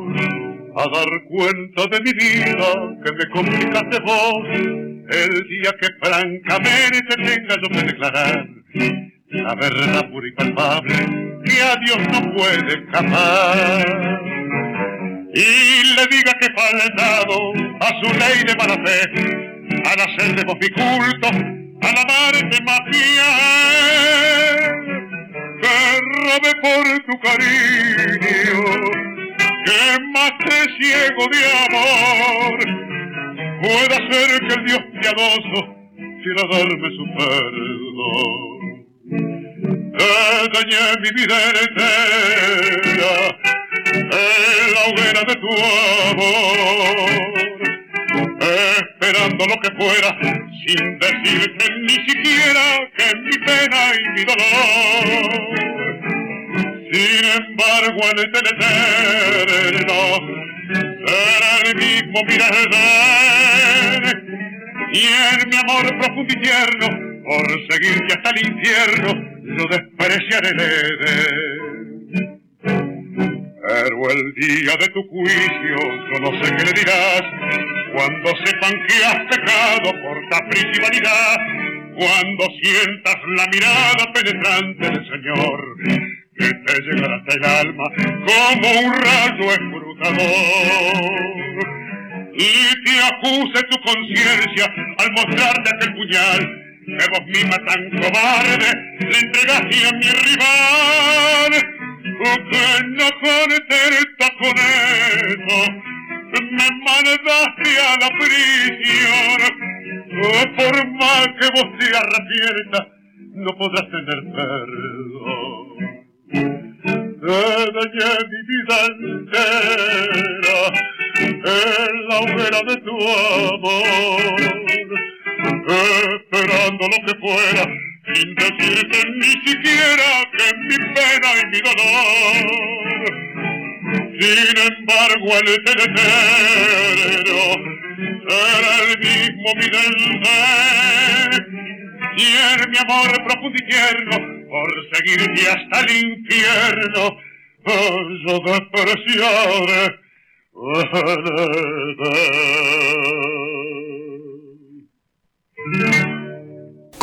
a dar cuenta de mi vida que me complicaste vos, el día que francamente tenga yo que declarar la verdad pura y palpable que a Dios no puede escapar. Y le diga que he faltado a su ley de mala fe, al hacer de vos mi culto, al amarte más fiel. Derrame por tu cariño, que más te ciego de amor, pueda ser que el Dios piadoso quiera darme su perdón. Te mi vida entera en la hoguera de tu amor, esperando lo que fuera, sin decirte ni siquiera que mi pena y mi dolor. Sin embargo, en el eterno será el mismo mi desdén, y en mi amor profundo y tierno, por seguirte hasta el infierno, lo despreciaré. Pero el día de tu juicio, yo no sé qué le dirás, cuando sepan que has pecado por capricho vanidad, cuando sientas la mirada penetrante del Señor, que te llegará hasta el alma como un rayo escrutador. Y te acuse tu conciencia al mostrarte aquel puñal que vos misma tan cobarde le entregaste a mi rival contenta con eso me mandaste a la prisión por más que vos te arrepientas no podrás tener perdón te dañé mi vida entera en la hoguera de tu amor esperando lo que fuera, sin decirte ni siquiera que mi pena y mi dolor. Sin embargo, el eterno será el mismo mi y mi amor profundo y tierno, por seguirte hasta el infierno, yo despreciaré el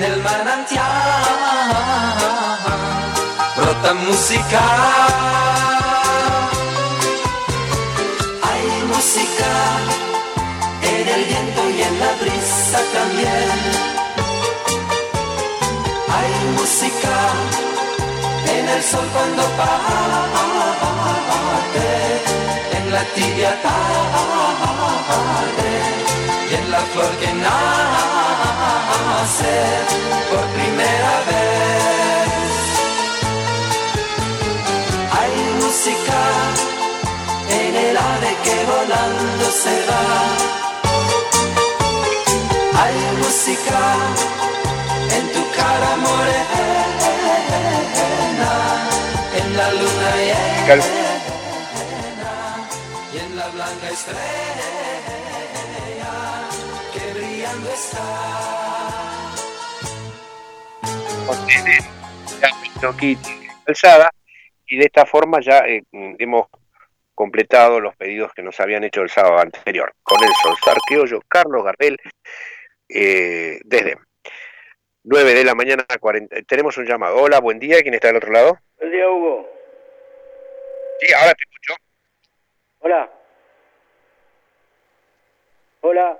En el manantial brota música. Hay música en el viento y en la brisa también. Hay música en el sol cuando parte, en la tibia tarde y en la flor que nace por primera vez. Hay música en el ave que volando se va. Hay música en tu cara morena, en la luna llena y en la blanca estrella que brillando está. Calzada y de esta forma ya eh, hemos completado los pedidos que nos habían hecho el sábado anterior. Con el Solsar Criollo, Carlos Gardel, eh, desde 9 de la mañana, 40, tenemos un llamado. Hola, buen día, ¿quién está del otro lado? Buen día, Hugo. Sí, ahora te escucho. Hola. Hola.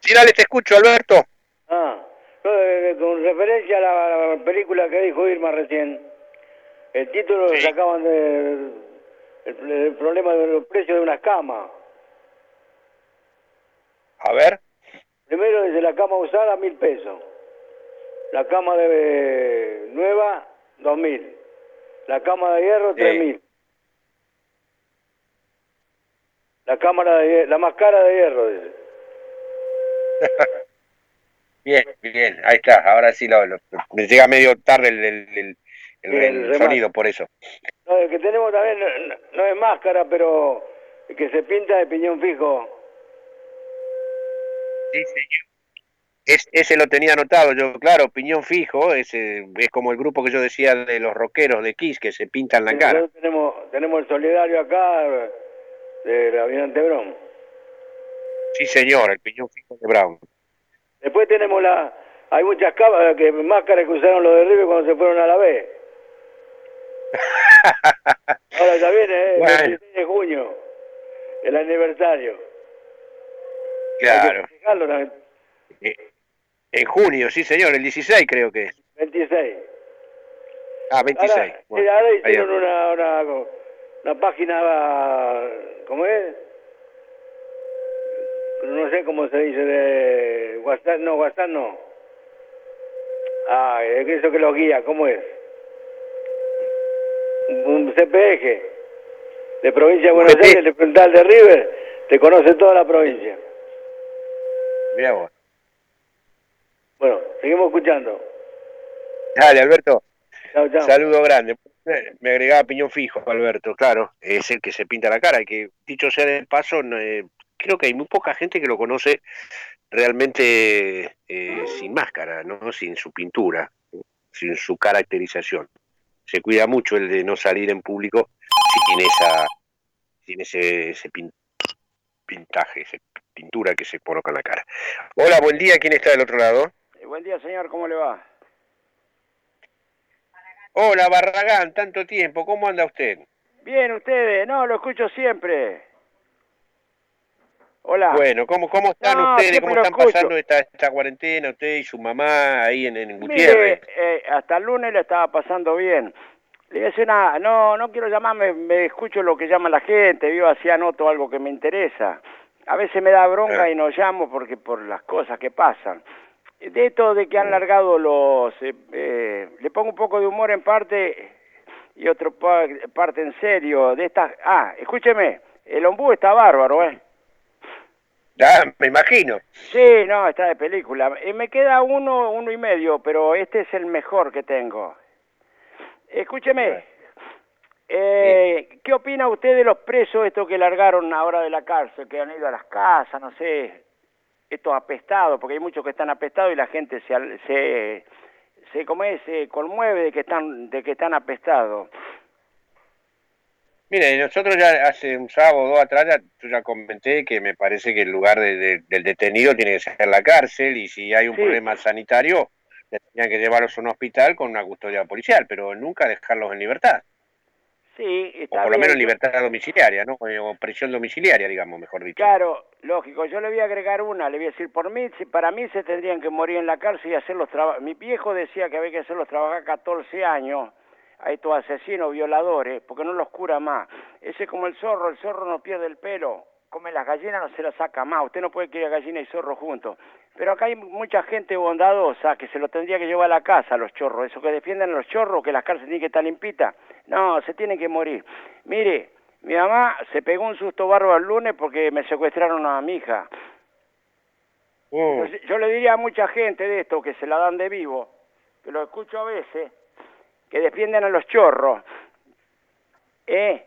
Sí, dale, te escucho, Alberto. Ah, no, eh, con referencia a la, película que dijo Irma recién, el título lo sacaban de el, el problema de los precios de unas camas. A ver. Primero dice la cama usada, mil pesos. La cama de nueva, dos mil. La cama de hierro, tres mil. La cámara de la más cara de hierro, dice. Bien, bien, ahí está. Ahora sí lo, lo- me llega medio tarde el, sonido, por eso. No, el que tenemos también no, es máscara, pero el que se pinta de piñón fijo. Sí, señor. Es, ese lo tenía anotado yo, claro, piñón fijo, ese es como el grupo que yo decía de los rockeros de Kiss que se pintan la cara. Nosotros tenemos, tenemos el solidario acá de la Almirante Brón. Sí, señor, el piñón fijo de Brown. Después tenemos la... Hay muchas cámaras que máscaras que usaron los de River cuando se fueron a la B. Ahora ya viene, ¿eh? el Bueno. 26 de junio, el aniversario. Claro. Hay que. Eh, En junio, sí, señor, el 16 creo que es. 26. Ah, 26. Ahora, Bueno, eh, ahora ahí hicieron va. una, una, una página, ¿cómo es? No sé cómo se dice, de WhatsApp, no, WhatsApp no. Ah, es eso que lo guía, ¿cómo es? Un CPG de provincia de Buenos. Aires, el frontal de River, te conoce toda la provincia. Mirá vos. Bueno, seguimos escuchando. Dale, Alberto. Chao, chao. Saludo grande. Me agregaba piñón fijo, Alberto, claro. Es el que se pinta la cara. Y que, dicho sea de paso, no, eh, creo que hay muy poca gente que lo conoce realmente eh, sin máscara, ¿no? Sin su pintura, sin su caracterización. Se cuida mucho el de no salir en público sin esa, sin ese, ese pin- pintaje, esa pintura que se coloca en la cara. Hola, buen día. ¿Quién está del otro lado? Eh, Buen día, señor, ¿cómo le va? Hola, Barragán, tanto tiempo. ¿Cómo anda usted? Bien, ustedes, no, lo escucho siempre. Hola. Bueno, ¿cómo, cómo están No, ustedes? ¿Cómo están escucho. pasando esta, esta cuarentena? Usted y su mamá ahí en, en Gutiérrez. Mire, eh, hasta el lunes le estaba pasando bien. Le voy a decir una, no, no quiero llamarme, me escucho lo que llama la gente, vivo así anoto algo que me interesa. A veces me da bronca Ah. y no llamo porque por las cosas que pasan. De esto de que han largado los, eh, eh, le pongo un poco de humor en parte y otro pa- parte en serio. De estas, ah, escúcheme, el ombú está bárbaro, ¿eh? Ah, me imagino. Sí, no, está de película. Eh, me queda uno, uno y medio, pero este es el mejor que tengo. Escúcheme, eh, ¿qué opina usted de los presos estos que largaron ahora de la cárcel, que han ido a las casas, no sé, estos apestados, porque hay muchos que están apestados y la gente se, se, se, ¿cómo es? se conmueve de que están, de que están apestados. Mire, nosotros ya hace un sábado o dos atrás, ya, yo ya comenté que me parece que el lugar de- de- del detenido tiene que ser la cárcel y si hay un Sí. problema sanitario, tendrían que llevarlos a un hospital con una custodia policial, pero nunca dejarlos en libertad. Sí, O por lo menos en libertad domiciliaria, ¿no? O prisión domiciliaria, digamos, mejor dicho. Claro, lógico. Yo le voy a agregar una. Le voy a decir, por mí, para mí se tendrían que morir en la cárcel y hacer los trabajos. Mi viejo decía que había que hacerlos trabajar 14 años a estos asesinos, violadores, porque no los cura más. Ese es como el zorro. El zorro no pierde el pelo. Come las gallinas, no se las saca más. Usted no puede criar gallina y zorro juntos. Pero acá hay mucha gente bondadosa que se lo tendría que llevar a la casa, a los chorros. Eso que defienden a los chorros, que las cárceles tienen que estar limpitas. No, se tienen que morir. Mire, mi mamá se pegó un susto bárbaro el lunes porque me secuestraron a mi hija. Oh. Entonces, yo le diría a mucha gente de esto que se la dan de vivo, que lo escucho a veces, que defienden a los chorros, ¿eh?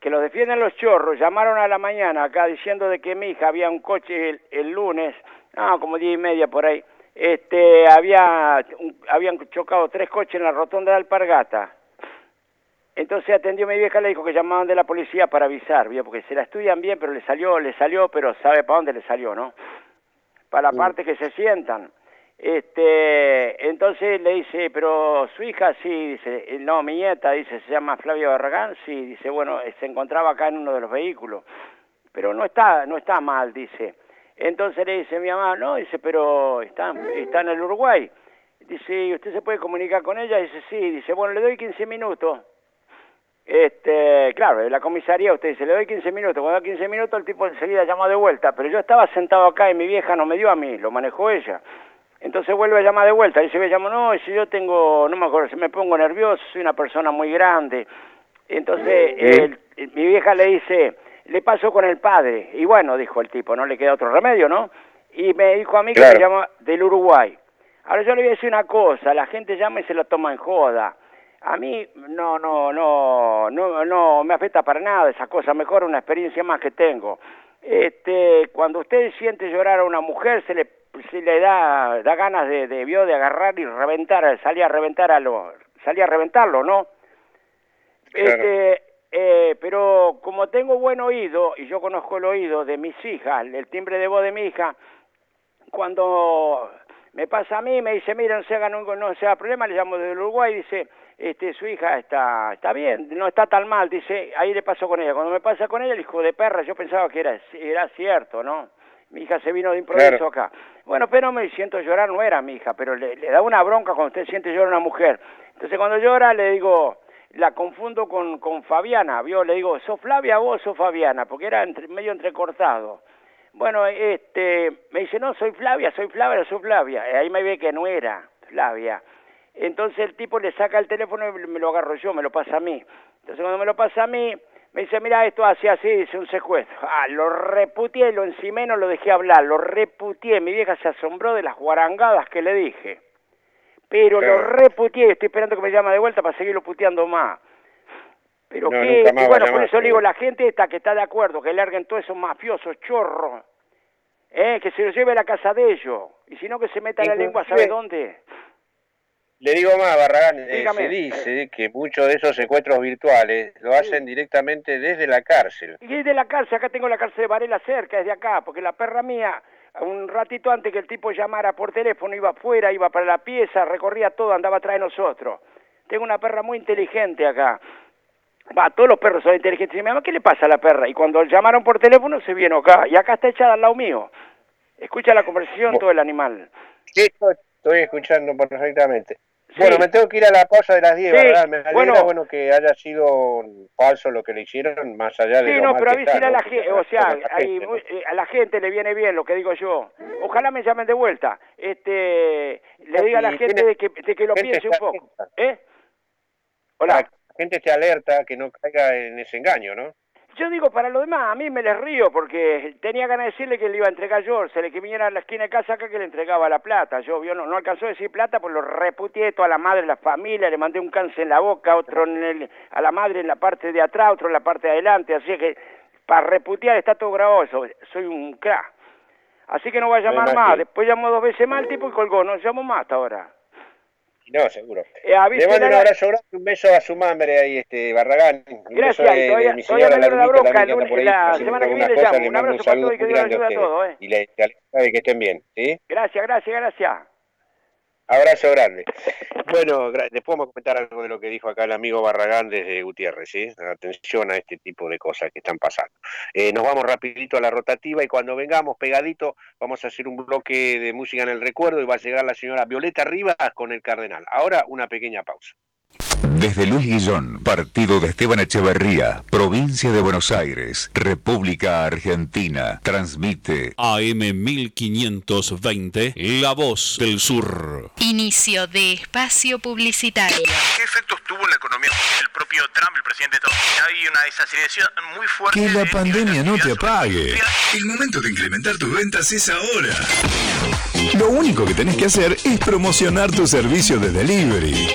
que los defienden los chorros, llamaron a la mañana acá diciendo de que mi hija había un coche el, el lunes, no, como diez y media por ahí, este, había, un- habían chocado tres coches en la rotonda de Alpargata. Entonces atendió mi vieja, le dijo que llamaban de la policía para avisar, ¿vio? porque se la estudian bien, pero le salió, le salió, pero sabe para dónde le salió, ¿no? Para la parte que se sientan. Este, entonces le dice, pero su hija sí, dice, "eh, no, mi nieta, dice, se llama Flavia Barragán, sí, dice, bueno, eh, se encontraba acá en uno de los vehículos, pero no está, no está mal, dice. Entonces le dice mi mamá, no, dice, pero está, está en el Uruguay. Dice, ¿y usted se puede comunicar con ella? Dice, sí, dice, bueno, le doy 15 minutos. Este, claro, la comisaría usted dice, le doy 15 minutos, cuando da 15 minutos el tipo enseguida llama de vuelta, pero yo estaba sentado acá y mi vieja no me dio a mí, lo manejó ella. Entonces vuelve a llamar de vuelta, y se me llama, no, si yo tengo, no me acuerdo, si me pongo nervioso, soy una persona muy grande. Entonces el- mi vieja le dice, le pasó con el padre, y bueno, dijo el tipo, no le queda otro remedio, ¿no? Y me dijo a mí que se llama del Uruguay. Ahora yo le voy a decir una cosa, la gente llama y se lo toma en joda. A mí no, no, no, no, no me afecta para nada esa cosa, mejor una experiencia más que tengo. Este, cuando usted siente llorar a una mujer, se le, se le da, da ganas de, de, vio, de agarrar y reventar, salir a reventar a lo, salir a reventarlo, ¿no? Este, eh, pero como tengo buen oído, y yo conozco el oído de mis hijas, el timbre de voz de mi hija, cuando me pasa a mí, me dice, mira, no se haga, no, no se haga problema, le llamo del Uruguay, dice, este, su hija está, está bien, no está tan mal, dice, ahí le pasó con ella. Cuando me pasa con ella, el hijo de perra, yo pensaba que era, era cierto, ¿no? Mi hija se vino de improviso Claro. acá. Bueno, pero me siento llorar, no era mi hija, pero le, le da una bronca cuando usted siente llorar a una mujer. Entonces cuando llora le digo, la confundo con, con Fabiana, ¿vio? Le digo, ¿sos Flavia vos o sos Fabiana? Porque era entre- medio entrecortado. Bueno, este, me dice, no, soy Flavia, soy Flavia, soy Flavia. Y ahí me ve que no era Flavia. Entonces el tipo le saca el teléfono y me lo agarro yo, me lo pasa a mí. Entonces cuando me lo pasa a mí, me dice, mira, esto así, así, dice un secuestro. Ah, lo reputié, lo encimé, no lo dejé hablar, lo reputié. Mi vieja se asombró de las guarangadas que le dije. Pero lo reputié, estoy esperando que me llame de vuelta para seguirlo puteando más. Pero No, qué, y bueno, por eso le digo, la gente esta que está de acuerdo, que larguen todos esos mafiosos chorros, eh, que se los lleve a la casa de ellos. Y si no, que se meta la lengua, ¿sabe dónde? Le digo más, Barragán, eh, se dice que muchos de esos secuestros virtuales lo hacen directamente desde la cárcel. Y es de la cárcel, acá tengo la cárcel de Varela cerca, es de acá, porque la perra mía, un ratito antes que el tipo llamara por teléfono, iba afuera, iba para la pieza, recorría todo, andaba atrás de nosotros. Tengo una perra muy inteligente acá. Va, todos los perros son inteligentes. Y mi mamá, ¿qué le pasa a la perra? Y cuando llamaron por teléfono se vino acá, y acá está echada al lado mío. Escucha la conversación todo el animal. Sí, estoy, estoy escuchando perfectamente. Bueno, me tengo que ir a la pausa de las 10, Sí, Barragán. Me alegra, bueno. bueno. que haya sido falso lo que le hicieron, más allá de Sí, lo no, mal pero está, avísele a la gente, o sea, la hay gente, a la gente le viene bien lo que digo yo. Ojalá me llamen de vuelta. Este, le diga a la gente de que, de que lo piense un poco. ¿Eh? Hola. La gente esté alerta, que no caiga en ese engaño, ¿no? Yo digo, para lo demás, a mí me les río porque tenía ganas de decirle que le iba a entregar yo, se le que viniera a la esquina de casa acá que le entregaba la plata. Yo vio, no, no alcanzó a decir plata, pues lo reputié toda la madre, la familia, le mandé un cáncer en la boca, otro en el, a la madre en la parte de atrás, otro en la parte de adelante, así que para reputear está todo grabado eso, soy un crack. Así que no voy a llamar más, después llamó dos veces más el tipo y colgó, no llamo más hasta ahora. No, seguro. Eh, Le avísele mando un la- abrazo grande, un beso a su madre ahí, este, Barragán. Un Gracias, beso de, todavía- de mi señora la también que anda lunes- por ahí la semana que viene le cosas, llamo. le Un mando un abrazo para saludo todos y que Dios a ayude a ustedes. todos, ¿eh? Y le, le que estén bien, ¿sí? Gracias, gracias, gracias. Abrazo grande. Bueno, después vamos a comentar algo de lo que dijo acá el amigo Barragán desde Gutiérrez, ¿sí? Atención a este tipo de cosas que están pasando. Eh, nos vamos rapidito a la rotativa y cuando vengamos pegadito vamos a hacer un bloque de música en el recuerdo y va a llegar la señora Violeta Rivas con el Cardenal. Ahora una pequeña pausa. Desde Luis Guillón, partido de Esteban Echeverría, provincia de Buenos Aires, República Argentina, transmite AM 1520, La Voz del Sur. Inicio de espacio publicitario. ¿Qué efectos tuvo en la economía el propio Trump, el presidente de Estados Unidos? Hay una desaceleración muy fuerte. Que la de- pandemia no te apague. El momento de incrementar tus ventas es ahora. Lo único que tenés que hacer es promocionar tu servicio de delivery.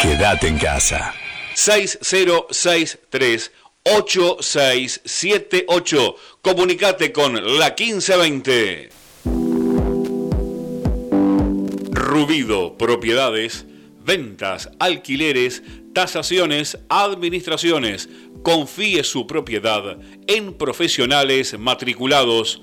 Quédate en casa. 6063 8678. Comunicate con la 1520. Rubido Propiedades ventas, alquileres, tasaciones, administraciones. Confíe su propiedad en profesionales matriculados.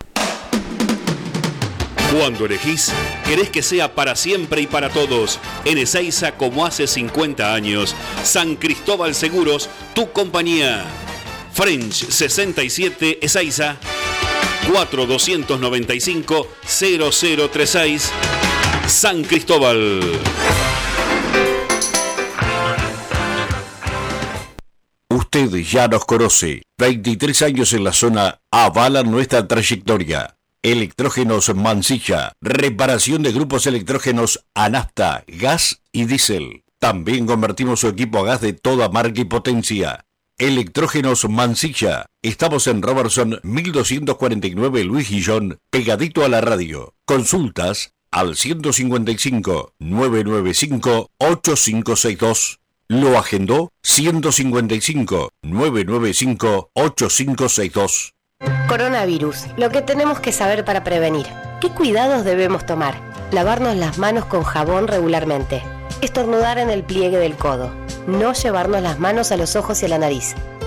Cuando elegís, querés que sea para siempre y para todos. En Ezeiza, como hace 50 años. San Cristóbal Seguros, tu compañía. French 67 Ezeiza. 4295-0036. San Cristóbal. Usted ya nos conoce. 23 años en la zona avalan nuestra trayectoria. Electrógenos Mansilla. Reparación de grupos electrógenos a nafta, gas y diésel. También convertimos su equipo a gas de toda marca y potencia. Electrógenos Mansilla. Estamos en Robertson 1249 Luis Guillón, pegadito a la radio. Consultas al 155 995 8562. Lo agendó 155 995 8562. Coronavirus. Lo que tenemos que saber para prevenir. ¿Qué cuidados debemos tomar? Lavarnos las manos con jabón regularmente. Estornudar en el pliegue del codo. No llevarnos las manos a los ojos y a la nariz.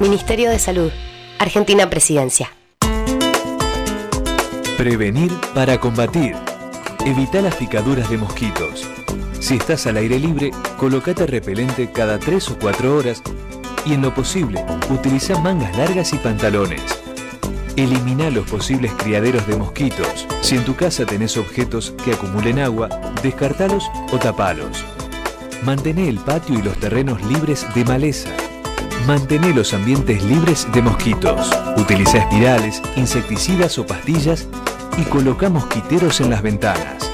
Ministerio de Salud. Argentina Presidencia. Prevenir para combatir. Evita las picaduras de mosquitos. Si estás al aire libre, colocate repelente cada 3 o 4 horas y en lo posible, utiliza mangas largas y pantalones. Elimina los posibles criaderos de mosquitos. Si en tu casa tenés objetos que acumulen agua, descartalos o tapalos. Mantené el patio y los terrenos libres de maleza. Mantené los ambientes libres de mosquitos. Utiliza espirales, insecticidas o pastillas y coloca mosquiteros en las ventanas.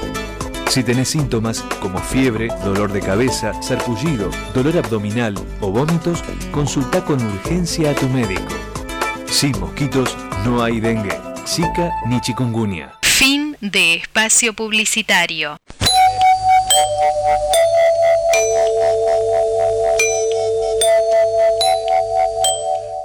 Si tenés síntomas como fiebre, dolor de cabeza, sarpullido, dolor abdominal o vómitos, consulta con urgencia a tu médico. Sin mosquitos no hay dengue, zika ni chikungunya. Fin de espacio publicitario.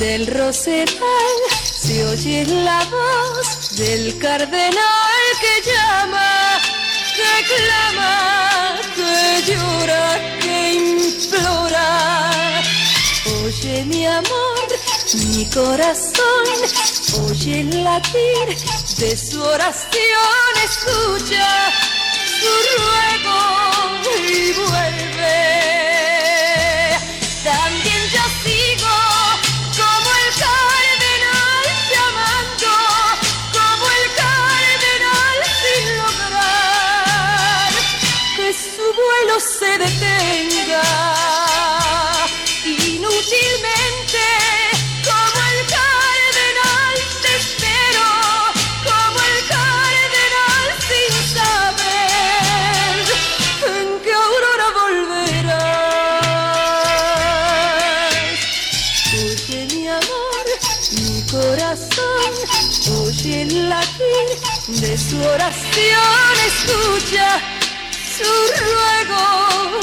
del rosetal se oye la voz del cardenal que llama, que clama, que llora, que implora. Oye mi amor, mi corazón, oye el latir de su oración, escucha su ruego y vuelve. detenga. Inútilmente, como el cardenal te espero, como el cardenal sin saber en qué aurora volverás. Oye mi amor, mi corazón, oye el latir de su oración, escucha su ruego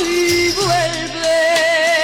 y vuelve.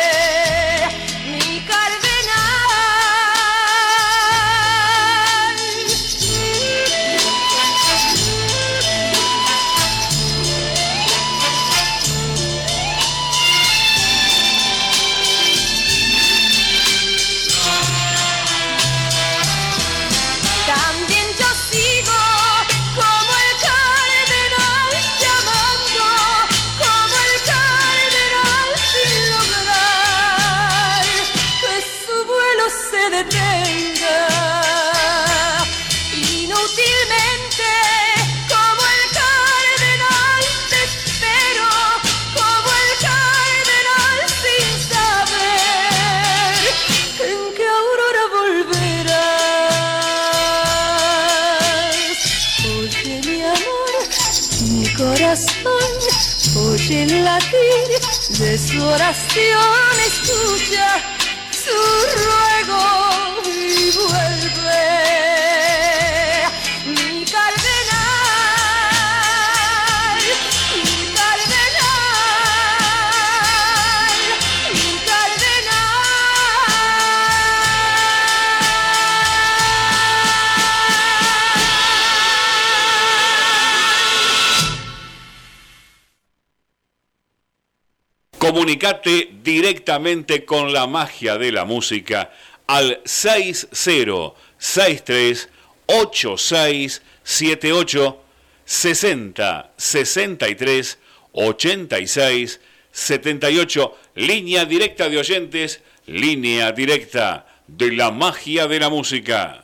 Comunicate directamente con la magia de la música al 6063 8678 60 63 86 78 línea directa de oyentes, línea directa de la magia de la música.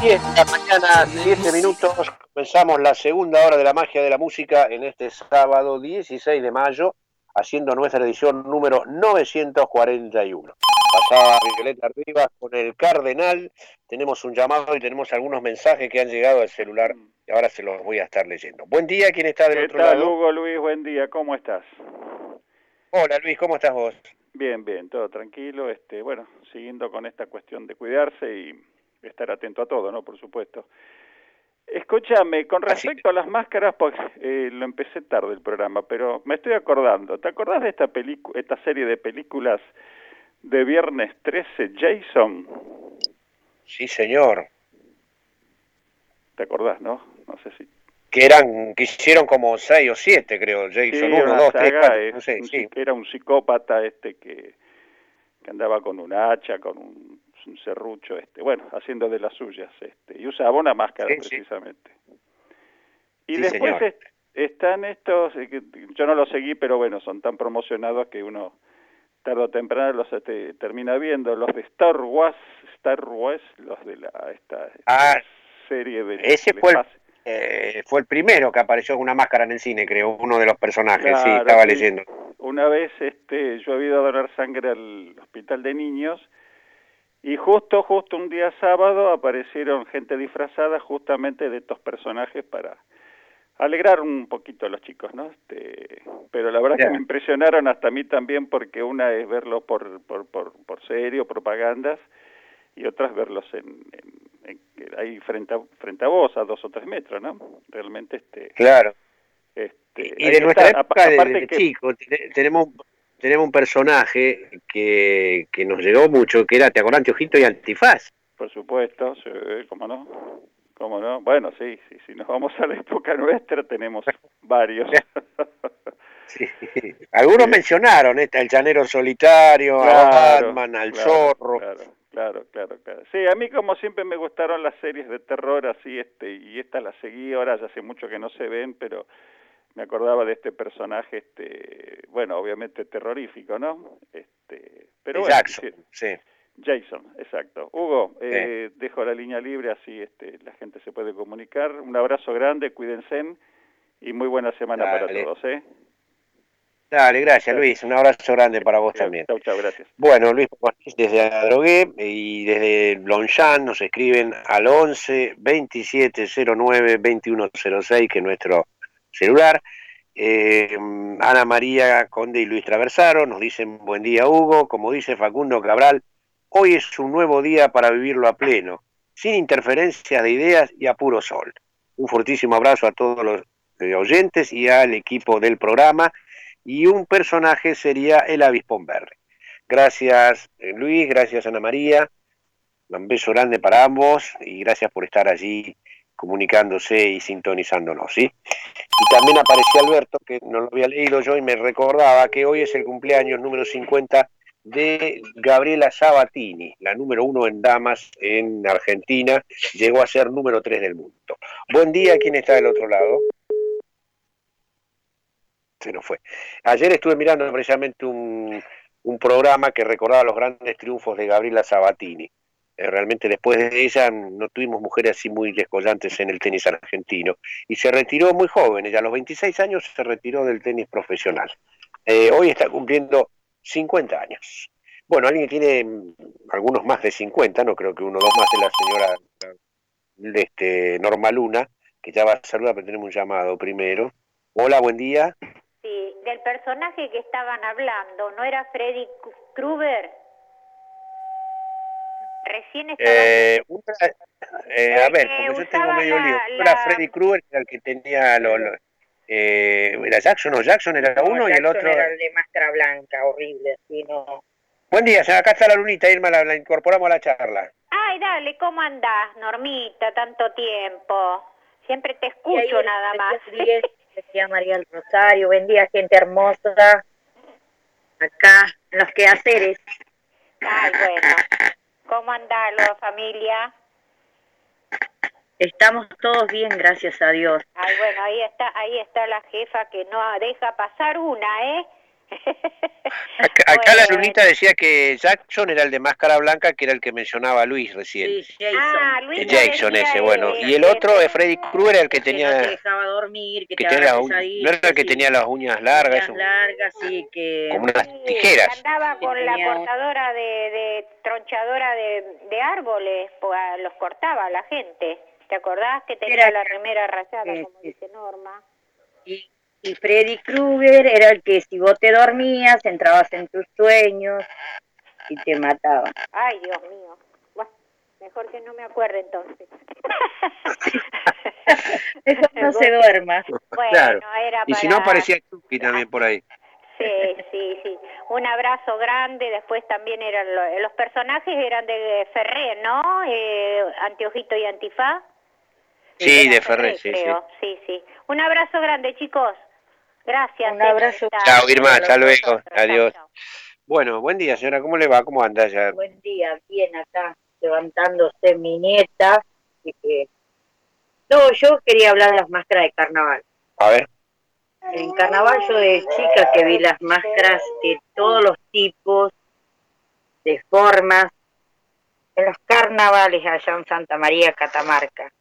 10 de la mañana, 7 minutos, comenzamos la segunda hora de la magia de la música en este sábado 16 de mayo, haciendo nuestra edición número 941. Pasaba Violeta Rivas con el Cardenal, tenemos un llamado y tenemos algunos mensajes que han llegado al celular y ahora se los voy a estar leyendo. Buen día, ¿quién está del ¿Qué otro tal, lado? Hugo Luis? Buen día, ¿cómo estás? Hola Luis, ¿cómo estás vos? Bien, bien, todo tranquilo. Este, bueno, siguiendo con esta cuestión de cuidarse y estar atento a todo, ¿no? Por supuesto. Escúchame, con respecto a las máscaras, pues eh, lo empecé tarde el programa, pero me estoy acordando. ¿Te acordás de esta esta serie de películas de Viernes 13, Jason? Sí, señor. ¿Te acordás, no? No sé si Que eran, que hicieron como 6 o 7, creo, Jason, Sí, 1, una 2, 3, saga, 4, es no sé, un sí. Era un psicópata este que, que andaba con un hacha, con un, un serrucho, este, bueno, haciendo de las suyas, este, y usaba una máscara Sí, sí. precisamente. Y Sí, después est- están estos, eh, que yo no los seguí, pero bueno, son tan promocionados que uno tarde o temprano los este, termina viendo, los de Star Wars, Star Wars, los de la esta, Ah, serie de Ese fue el, eh, fue el primero que apareció con una máscara en el cine, creo, uno de los personajes, sí, estaba leyendo. Una vez este, yo había ido a donar sangre al hospital de niños y justo, justo un día sábado aparecieron gente disfrazada justamente de estos personajes para alegrar un poquito a los chicos, ¿no? Este, pero la verdad Ya. que me impresionaron hasta a mí también porque una es verlo por, por, por, por serio, propagandas, y otras verlos en, en- en- ahí frente a, frente a vos, a dos o tres metros, ¿no? Realmente este... Claro. Este, Y de nuestra está, época, de, aparte de que- chico, te- tenemos, tenemos un personaje que, que nos llegó mucho, que era, ¿te acordás, Anteojito y Antifaz? Por supuesto, sí, cómo no, cómo no. Bueno, sí, sí, si nos vamos a la época nuestra tenemos varios. Sí. Algunos mencionaron, esta, el llanero solitario, a Batman, al claro, zorro. Claro, claro, claro, claro. Sí, a mí como siempre me gustaron las series de terror así, este, y esta la seguí, ahora ya hace mucho que no se ven, pero me acordaba de este personaje, este, bueno, obviamente terrorífico, ¿no? Este, pero bueno, Jackson, sí. Jason, exacto. Hugo, eh, dejo la línea libre, así este, la gente se puede comunicar. Un abrazo grande, cuídense y muy buena semana para todos. ¿eh? Dale, gracias Luis, un abrazo grande para vos también. Chau, chau, gracias. Bueno, Luis desde Adrogué y desde Longchamp nos escriben al 11 27 09 21 06, que es nuestro celular. Eh, Ana María Conde y Luis Traversaro nos dicen buen día Hugo, como dice Facundo Cabral, hoy es un nuevo día para vivirlo a pleno, sin interferencias de ideas y a puro sol. Un fortísimo abrazo a todos los eh, oyentes y al equipo del programa y un personaje sería el avispón verde. Gracias eh, Luis, gracias Ana María, un beso grande para ambos y gracias por estar allí comunicándose y sintonizándonos, ¿sí? Y también apareció Alberto, que no lo había leído yo y me recordaba que hoy es el cumpleaños número 50 de Gabriela Sabatini, la número uno en damas en Argentina, llegó a ser número tres del mundo. Buen día, ¿quién está del otro lado? Se nos fue. Ayer estuve mirando precisamente un, un programa que recordaba los grandes triunfos de Gabriela Sabatini. Eh, realmente después de ella no tuvimos mujeres así muy descollantes en el tenis argentino. Y se retiró muy joven, ella a los 26 años se retiró del tenis profesional. Eh, hoy está cumpliendo 50 años. Bueno, alguien tiene mm, algunos más de 50, no creo que uno o dos más de la señora este, Norma Luna, que ya va a saludar, pero tenemos un llamado primero. Hola, buen día. Sí, del personaje que estaban hablando, ¿no era Freddy Krueger? Recién estaba... Eh, una- eh, a ver, que porque yo tengo medio la- lío. la- Era Freddy Krueger, el que tenía lo, lo- eh, ¿Era Jackson o Jackson era uno y el otro? era el de máscara blanca, horrible, así no. Buen día, acá está la lunita, Irma, la, la incorporamos a la charla. Ay, dale, ¿cómo andás, Normita? Tanto tiempo. Siempre te escucho ahí, nada más. Decía María del Rosario, buen día, gente hermosa. Acá, en los quehaceres. Ay, bueno. ¿Cómo andás, la familia? Estamos todos bien, gracias a Dios. Ay, bueno, ahí está, ahí está la jefa que no deja pasar una, ¿eh? Acá, acá la lunita decía que Jackson era el de máscara blanca, que era el que mencionaba Luis recién. Ah, Eh, Luis Jackson ese, bueno. Y el otro es Freddy Krueger, el que Que no te tenía... dejaba dormir, que, Que te tenía uñas- no era el que sí, tenía las uñas largas, uñas largas, sí, que... como unas tijeras. Andaba Que con la tenía cortadora de, de tronchadora de, de árboles, pues, a- los cortaba a la gente. ¿Te acordás que tenía Era- la remera rayada, Sí, como dice Norma? Y, y Freddy Krueger era el que si vos te dormías, entrabas en tus sueños y te mataba. Ay, Dios mío. Bueno, mejor que no me acuerde entonces. Eso no se duerma. Bueno, claro. era Y si no, aparecía Chucky también por ahí. Sí, sí, sí. Un abrazo grande. Después también eran lo- los personajes eran de Ferré, ¿no? Eh, Anteojito y Antifaz. Sí, de Ferré, sí, sí. Sí, sí. Un abrazo grande, chicos. Gracias. Un abrazo. Chao, Irma, hasta luego. Adiós. Bueno, buen día, señora. ¿Cómo le va? ¿Cómo anda ya? Buen día, bien acá, levantándose mi nieta. y que- No, yo quería hablar de las máscaras de carnaval. A ver. En carnaval yo de chica que vi las máscaras de todos los tipos, de formas, en los carnavales allá en Santa María, Catamarca.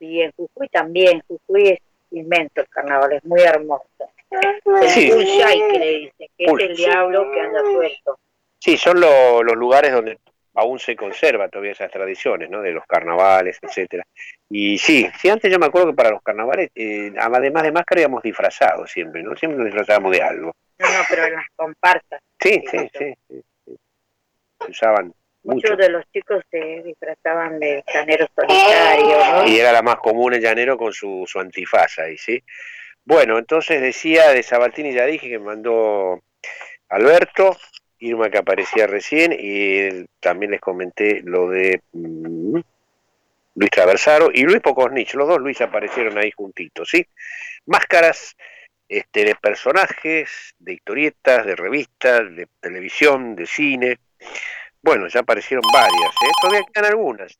Y en Jujuy también, Jujuy es inmenso el carnaval, es muy hermoso. El Sí. Que le dicen, que es el diablo que anda suelto. Sí, son lo- los lugares donde aún se conservan todavía esas tradiciones, ¿no? De los carnavales, etcétera. Y sí, sí, antes yo me acuerdo que para los carnavales, eh, además de máscara, íbamos disfrazados siempre, ¿no? Siempre nos disfrazábamos de algo. No, no, pero en las comparsas. Sí, sí, sí. sí, sí. Se mucho. Muchos de los chicos se disfrazaban de llanero solitario, ¿no? Y era la más común el llanero con su, su antifaz ahí, ¿sí? Bueno, entonces decía de Sabatini, ya dije que mandó Alberto, Irma que aparecía recién, y también les comenté lo de mm, Luis Traversaro y Luis Pocosnich, los dos Luis aparecieron ahí juntitos, ¿sí? Máscaras este, de personajes, de historietas, de revistas, de televisión, de cine. Bueno, ya aparecieron varias, ¿eh? todavía quedan algunas.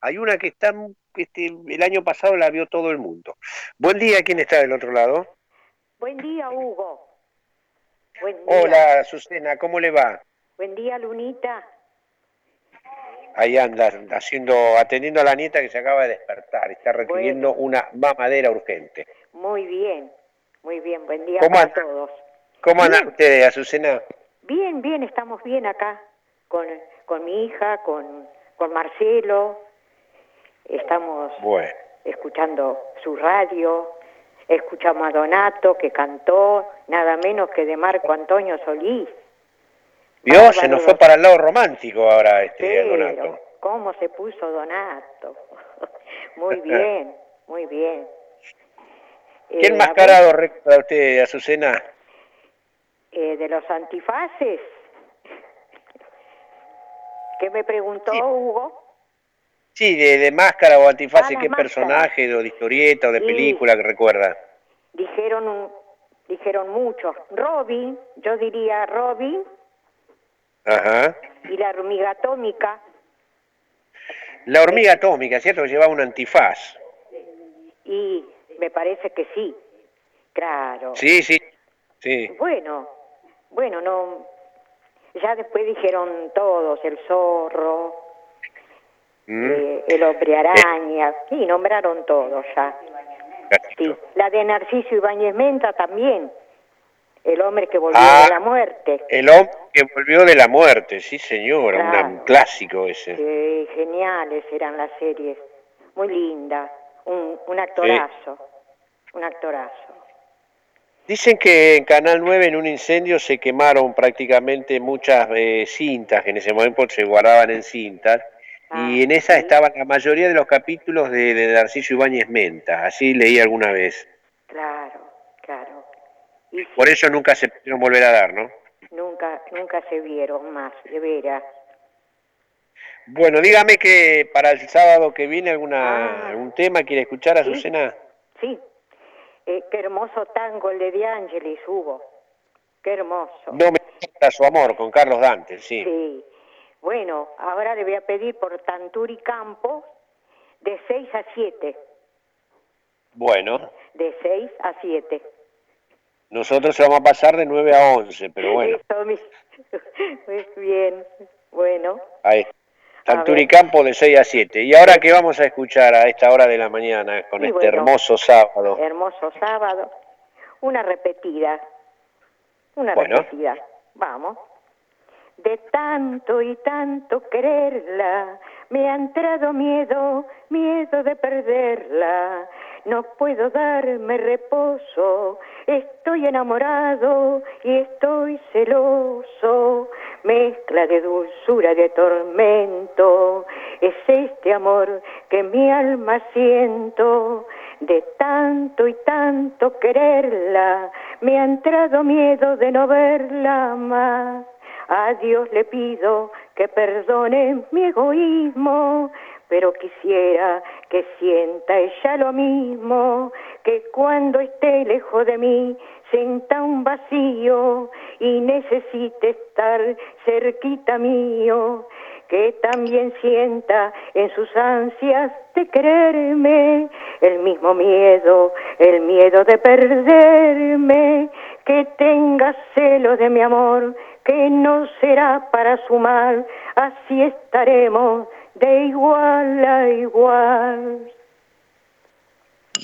Hay una que está, este, el año pasado la vio todo el mundo. Buen día, ¿quién está del otro lado? Buen día, Hugo. Buen día. Hola, Susana, ¿cómo le va? Buen día, Lunita. Ahí anda, haciendo, atendiendo a la nieta que se acaba de despertar, está requiriendo una mamadera urgente. Muy bien, muy bien. Buen día ¿Cómo para todos. ¿Cómo andan ustedes, Azucena? Bien, bien, estamos bien acá con, con mi hija, con, con Marcelo. Estamos Bueno, escuchando su radio. Escuchamos a Donato que cantó nada menos que de Marco Antonio Solís. Vio, se nos fue para el lado romántico ahora este Donato. Pero, ¿cómo se puso Donato? muy bien, muy bien. ¿Qué Eh, enmascarado recuerda usted, Azucena? eh, de los antifaces. ¿Qué me preguntó Hugo? Sí, de, de máscara o antifaz, Ah, ¿qué personaje, o de historieta o de Sí. película que recuerda? Dijeron un- dijeron muchos. Robin, yo diría Robin Ajá. y la hormiga atómica. La hormiga atómica, ¿cierto? Que llevaba un antifaz. Y me parece que sí. Claro. Sí, sí, sí. Bueno, bueno, no. Ya después dijeron todos, el zorro, Mm. eh, el hombre araña, sí, nombraron todos ya. Sí, la de Narciso Ibáñez Menta también, el hombre que volvió Ah. de la muerte. El hombre que volvió de la muerte, sí señora, Claro. un clásico ese. Sí, geniales eran las series, muy linda, un, un actorazo, un actorazo. Dicen que en Canal 9 en un incendio se quemaron prácticamente muchas eh, cintas, que en ese momento se guardaban en cintas, y en esas estaban la mayoría de los capítulos de, de Narciso Ibáñez Menta, así leí alguna vez. Claro, claro. Y sí, Por eso nunca se pudieron volver a dar, ¿no? nunca, nunca se vieron más, de veras. Bueno, dígame que para el sábado que viene alguna algún tema quiere escuchar a Azucena. Sí, eh, qué hermoso tango el de De Angelis hubo, qué hermoso. No me importa su amor con Carlos Dante, sí. Sí. Bueno, ahora le voy a pedir por Tanturi Campos de 6 a 7, Bueno, de 6 a 7. nosotros se vamos a pasar de 9 a 11, pero bueno, Eso, mi- Muy bien, bueno. ahí. Tanturicampo de 6 a 7. ¿Y ahora qué vamos a escuchar a esta hora de la mañana con Y este bueno, hermoso sábado? Hermoso sábado. Una repetida. Una Bueno. repetida. Vamos. De tanto y tanto quererla, me ha entrado miedo, miedo de perderla. No puedo darme reposo, estoy enamorado y estoy celoso. Mezcla de dulzura, de tormento, es este amor que mi alma siento. De tanto y tanto quererla, me ha entrado miedo de no verla más. A Dios le pido que perdone mi egoísmo, pero quisiera que sienta ella lo mismo, que cuando esté lejos de mí sienta un vacío y necesite estar cerquita mío, que también sienta en sus ansias de quererme el mismo miedo, el miedo de perderme, que tenga celo de mi amor, que no será para su mal, así estaremos de igual a igual.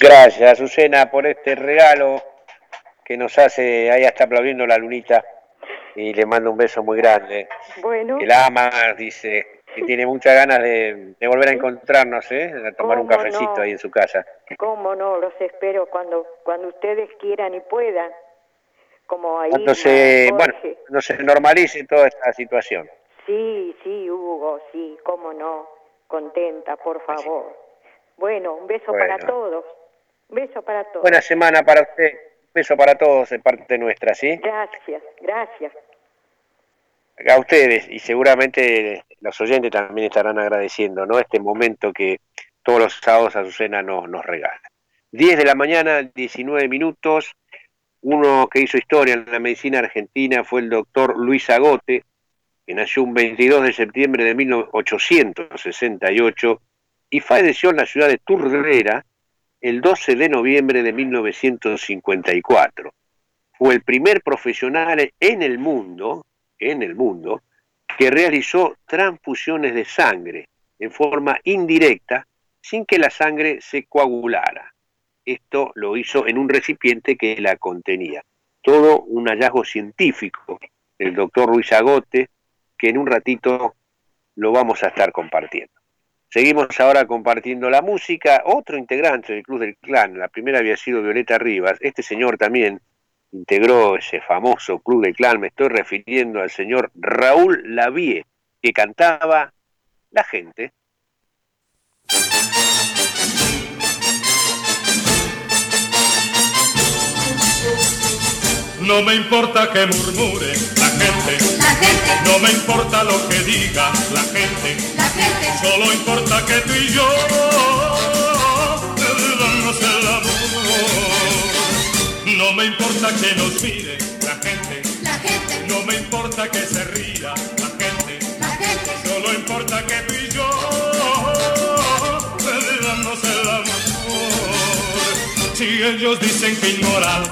Gracias, Azucena, por este regalo que nos hace, ahí está aplaudiendo la lunita, y le mando un beso muy grande. Bueno, Que la ama, dice, que tiene muchas ganas de, de volver a encontrarnos, ¿eh? A tomar un ¿Cómo cafecito no? ahí en su casa. cómo no, los espero cuando, cuando ustedes quieran y puedan, como ahí. Cuando se, bueno, cuando se normalice toda esta situación. Sí, sí, Hugo, sí, cómo no, contenta, por favor. Bueno, un beso para todos, un beso para todos. Buena semana para usted, beso para todos de parte nuestra, ¿sí? Gracias, gracias. a ustedes y seguramente los oyentes también estarán agradeciendo ¿no? este momento que todos los sábados Azucena nos, nos regala. 10 de la mañana, 19 minutos. Uno que hizo historia en la medicina argentina fue el doctor Luis Agote, que nació un 22 de septiembre de 1868 y falleció en la ciudad de Turdera el 12 de noviembre de 1954. Fue el primer profesional en el mundo en el mundo que realizó transfusiones de sangre en forma indirecta sin que la sangre se coagulara. Esto lo hizo en un recipiente que la contenía. Todo un hallazgo científico del doctor Luis Agote, que en un ratito lo vamos a estar compartiendo. Seguimos ahora compartiendo la música. Otro integrante del Club del Clan, la primera había sido Violeta Rivas. Este señor también integró ese famoso Club del Clan. Me estoy refiriendo al señor Raúl Lavie, que cantaba La gente. No me importa que murmure la gente, no me importa lo que diga la gente, solo importa que tú y yo damos el amor. No me importa que nos mire la gente, no me importa que se ría la gente, solo importa que tú y yo Si ellos dicen que inmoral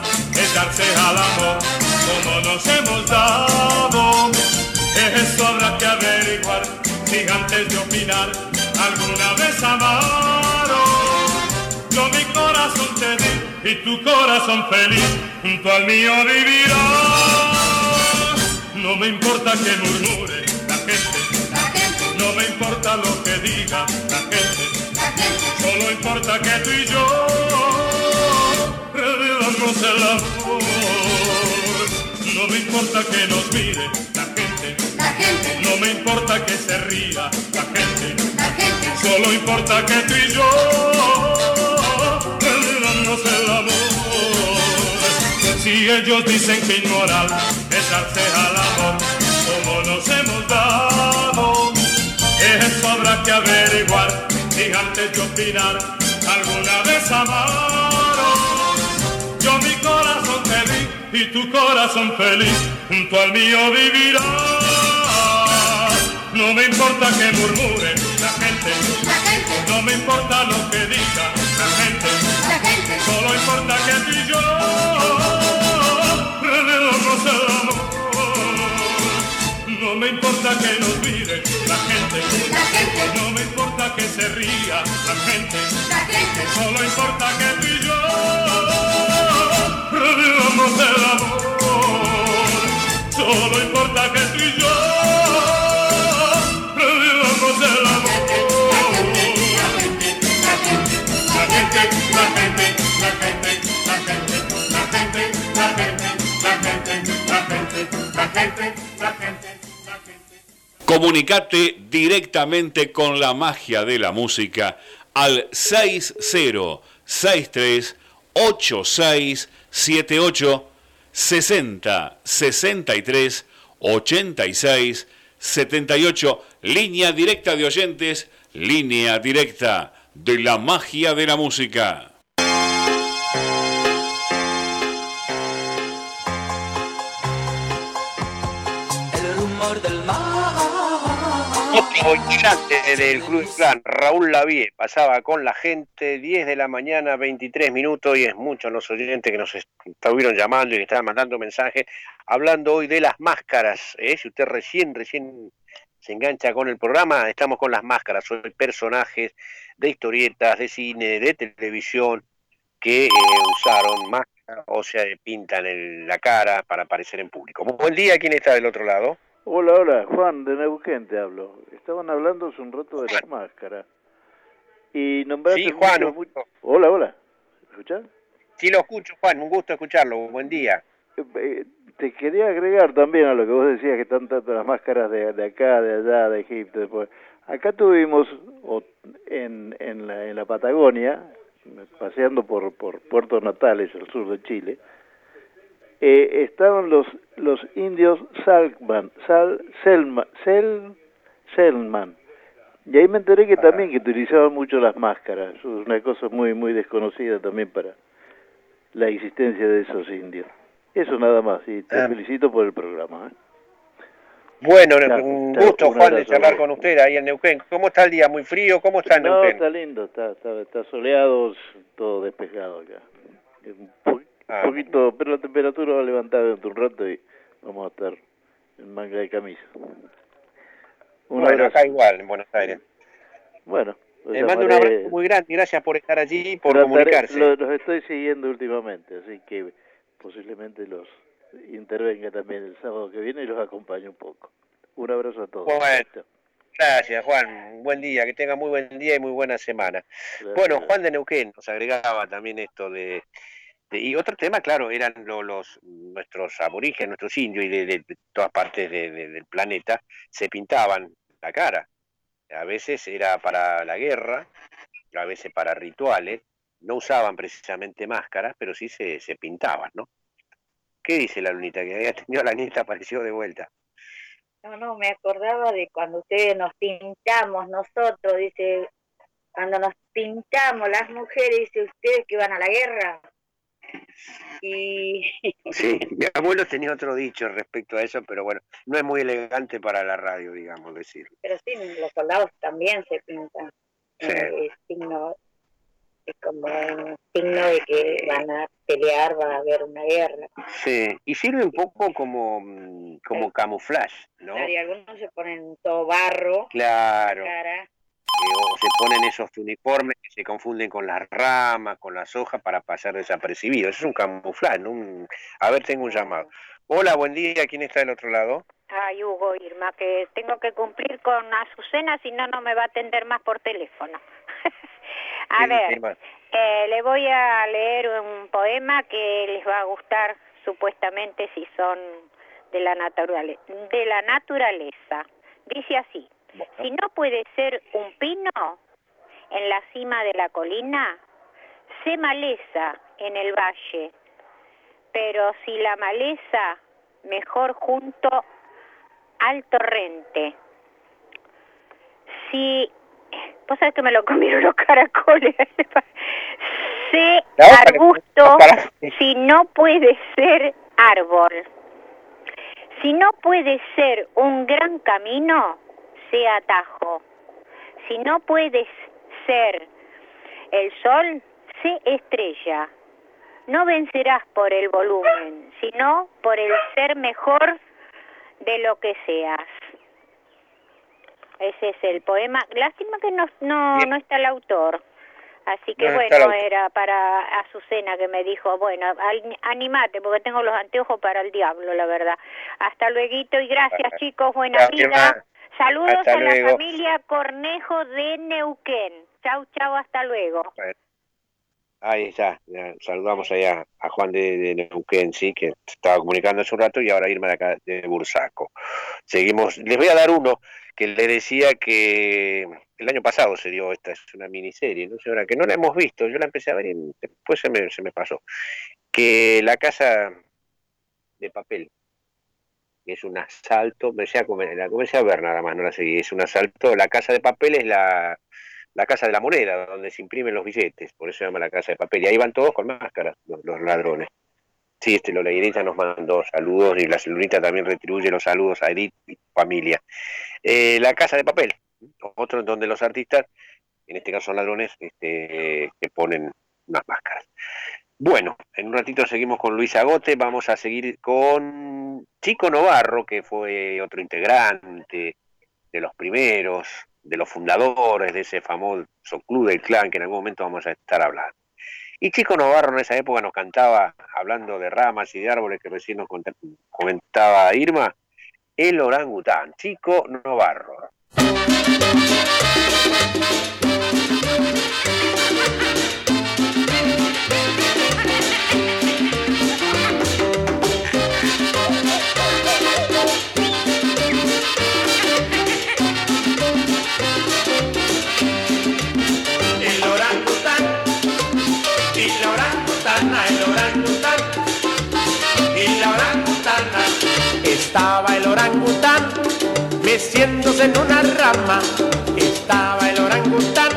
es darse al amor, como nos hemos dado, eso habrá que averiguar si antes de opinar alguna vez amaron. Yo mi corazón te di y tu corazón feliz junto al mío vivirá. No me importa que murmure la gente, no me importa lo que diga la gente, solo importa que tú y yo el amor. No me importa que nos mire la gente, no me importa que se ría la gente, solo importa que tú y yo revivamos el amor. Si ellos dicen que inmoral es darse al amor, como nos hemos dado, eso habrá que averiguar si antes de opinar alguna vez amaron. Y tu corazón feliz junto al mío vivirá. No me importa que murmure la gente, no me importa lo que diga la gente, solo importa que tú y yo revelamos el amor. No me importa que nos mire la gente, no me importa que se ría la gente, solo importa que tú y yo revivamos el amor. Solo y yo. Comunicate directamente con la magia de la música al 6063 8678 60 63 86 78 línea directa de oyentes, línea directa de la magia de la música. Integrante del Club Clan, Raúl Lavie, pasaba con la gente 10 de la mañana, 23 minutos, y es muchos los oyentes que nos estuvieron llamando y que estaban mandando mensajes, hablando hoy de las máscaras. ¿eh? Si usted recién, recién se engancha con el programa, estamos con las máscaras, son personajes de historietas, de cine, de televisión, que eh, usaron máscaras o se pintan en la cara para aparecer en público. Buen día, ¿quién está del otro lado? Hola, hola, Juan de Neuquén te hablo. Estaban hablando hace un rato de las máscaras. Y nombraste Sí, Juan, mucho-. Hola, hola. ¿Me escuchás? Sí, lo escucho, Juan, un gusto escucharlo. Buen día. Eh, te quería agregar también a lo que vos decías que están tanto las máscaras de, de acá, de allá, de Egipto. Después. Acá tuvimos o- en, en, la, en la Patagonia, paseando por, por Puerto Natales, al sur de Chile, eh, estaban los los indios Salkman, Sal, Selma, Sel, Selman. Y ahí me enteré que también que utilizaban mucho las máscaras. Es una cosa muy muy desconocida también para la existencia de esos indios. Eso nada más, y te Ah. felicito por el programa. ¿eh? Bueno, Claro, un gusto, un Juan, de charlar con usted ahí en Neuquén. ¿Cómo está el día? ¿Muy frío? ¿Cómo está en No, Neuquén? está lindo, está, está, está soleado, todo despejado acá. Un Ah. poquito, pero la temperatura va a levantar dentro de un rato y vamos a estar en manga de camisa. Un bueno, abrazo. acá igual, en Buenos Aires. Bueno, los Le mando un abrazo muy grande gracias por estar allí y por trataré- comunicarse. lo- los estoy siguiendo últimamente, así que posiblemente los intervenga también el sábado que viene y los acompañe un poco. Un abrazo a todos. Bueno. Gracias, Juan. Buen día, que tenga muy buen día y muy buena semana. Bueno, Juan de Neuquén nos agregaba también esto de, y otro tema, claro, eran lo- los nuestros aborígenes, nuestros indios y de, todas partes de- de- del planeta se pintaban la cara. A veces era para la guerra, a veces para rituales. No usaban precisamente máscaras, pero sí se, se pintaban, ¿no? ¿Qué dice la lunita? Que había tenido la nieta, apareció de vuelta. No, no, me acordaba de cuando ustedes nos pintamos nosotros, dice, cuando nos pintamos las mujeres, dice ustedes que van a la guerra. Y Sí, mi abuelo tenía otro dicho respecto a eso, pero bueno, no es muy elegante para la radio, digamos, decirlo. pero sí, los soldados también se pintan. Sí. Eh, es signo, es como un signo de que van a pelear, va a haber una guerra. Sí, y sirve un poco como, mm, como camuflaje, ¿no? Claro, y algunos se ponen todo barro, Claro. en la cara. Eh, o se ponen esos uniformes que se confunden con las ramas, con las hojas para pasar desapercibidos. Eso es un camuflaje, ¿no? Un- A ver, tengo un llamado. Hola, buen día, ¿quién está del otro lado? Ay, Hugo, Irma, que tengo que cumplir con Azucena, si no, no me va a atender más por teléfono. a Sí, ver, eh, le voy a leer un poema que les va a gustar supuestamente si son de la, de la naturaleza. Dice así, si no puede ser un pino en la cima de la colina, sé maleza en el valle, pero si la maleza, mejor junto al torrente. Si, vos sabés que me lo comieron los caracoles, sé que- arbusto si no puede ser árbol. Si no puede ser un gran camino, sea atajo. Si no puedes ser el sol, sé estrella. No vencerás por el volumen, sino por el ser mejor de lo que seas. Ese es el poema. Lástima que no, no, no está el autor. Así que No bueno, era para Azucena que me dijo, bueno, animate porque tengo los anteojos para el diablo, la verdad. Hasta luego y gracias chicos, buena vida. Saludos Hasta a la familia Cornejo de Neuquén. Chau, chau, hasta luego. Ahí está, ya saludamos allá a Juan de, de Neuquén, sí, que estaba comunicando hace un rato y ahora Irma de acá de Bursaco. Seguimos, les voy a dar uno que le decía que el año pasado se dio, esta es una miniserie, ¿no, señora? Que no la hemos visto, yo la empecé a ver y después se me, se me pasó. Que la casa de papel es un asalto, me decía, la comencé a ver nada más, no la seguí, es un asalto, la casa de papel es la, la casa de la moneda, donde se imprimen los billetes, por eso se llama la casa de papel, y ahí van todos con máscaras, los, ladrones. Sí, este, Lola Irita nos mandó saludos y la celulita también retribuye los saludos a Edith y familia. Eh, la casa de papel, otro donde los artistas, en este caso ladrones, este, que ponen unas máscaras. Bueno, en un ratito seguimos con Luis Agote, vamos a seguir con Chico Novarro, que fue otro integrante de los primeros, de los fundadores de ese famoso club del clan que en algún momento vamos a estar hablando. Y Chico Novarro en esa época nos cantaba, hablando de ramas y de árboles que recién nos comentaba Irma, el orangután, Chico Novarro. Meciéndose en una rama. Estaba el orangután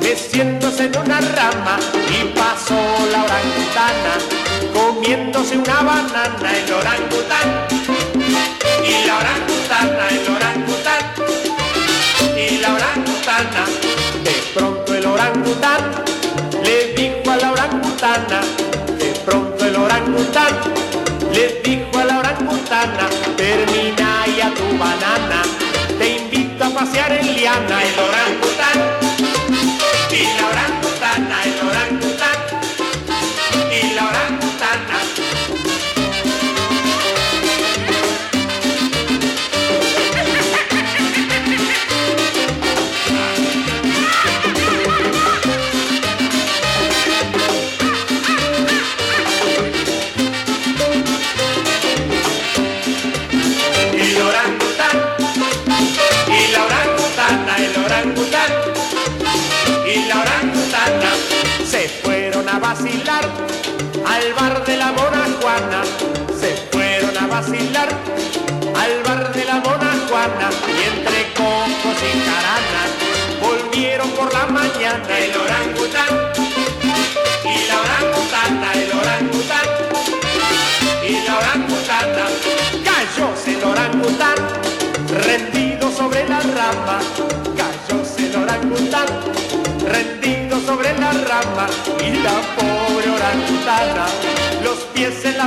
meciéndose en una rama y pasó la orangutana comiéndose una banana. El orangután y la orangutana, el orangután y la orangutana. De pronto el orangután le dijo a la orangutana, de pronto el orangután le dijo a la orangutana, termina ya tu banana, pasear en liana, el orangután al bar de la Mona Juana y entre cocos y caranas volvieron por la mañana el orangután y la orangutana, el orangután y la orangutana. Cayóse el orangután rendido sobre la rama, cayóse el orangután rendido sobre la rama y la pobre orangutana, los pies en la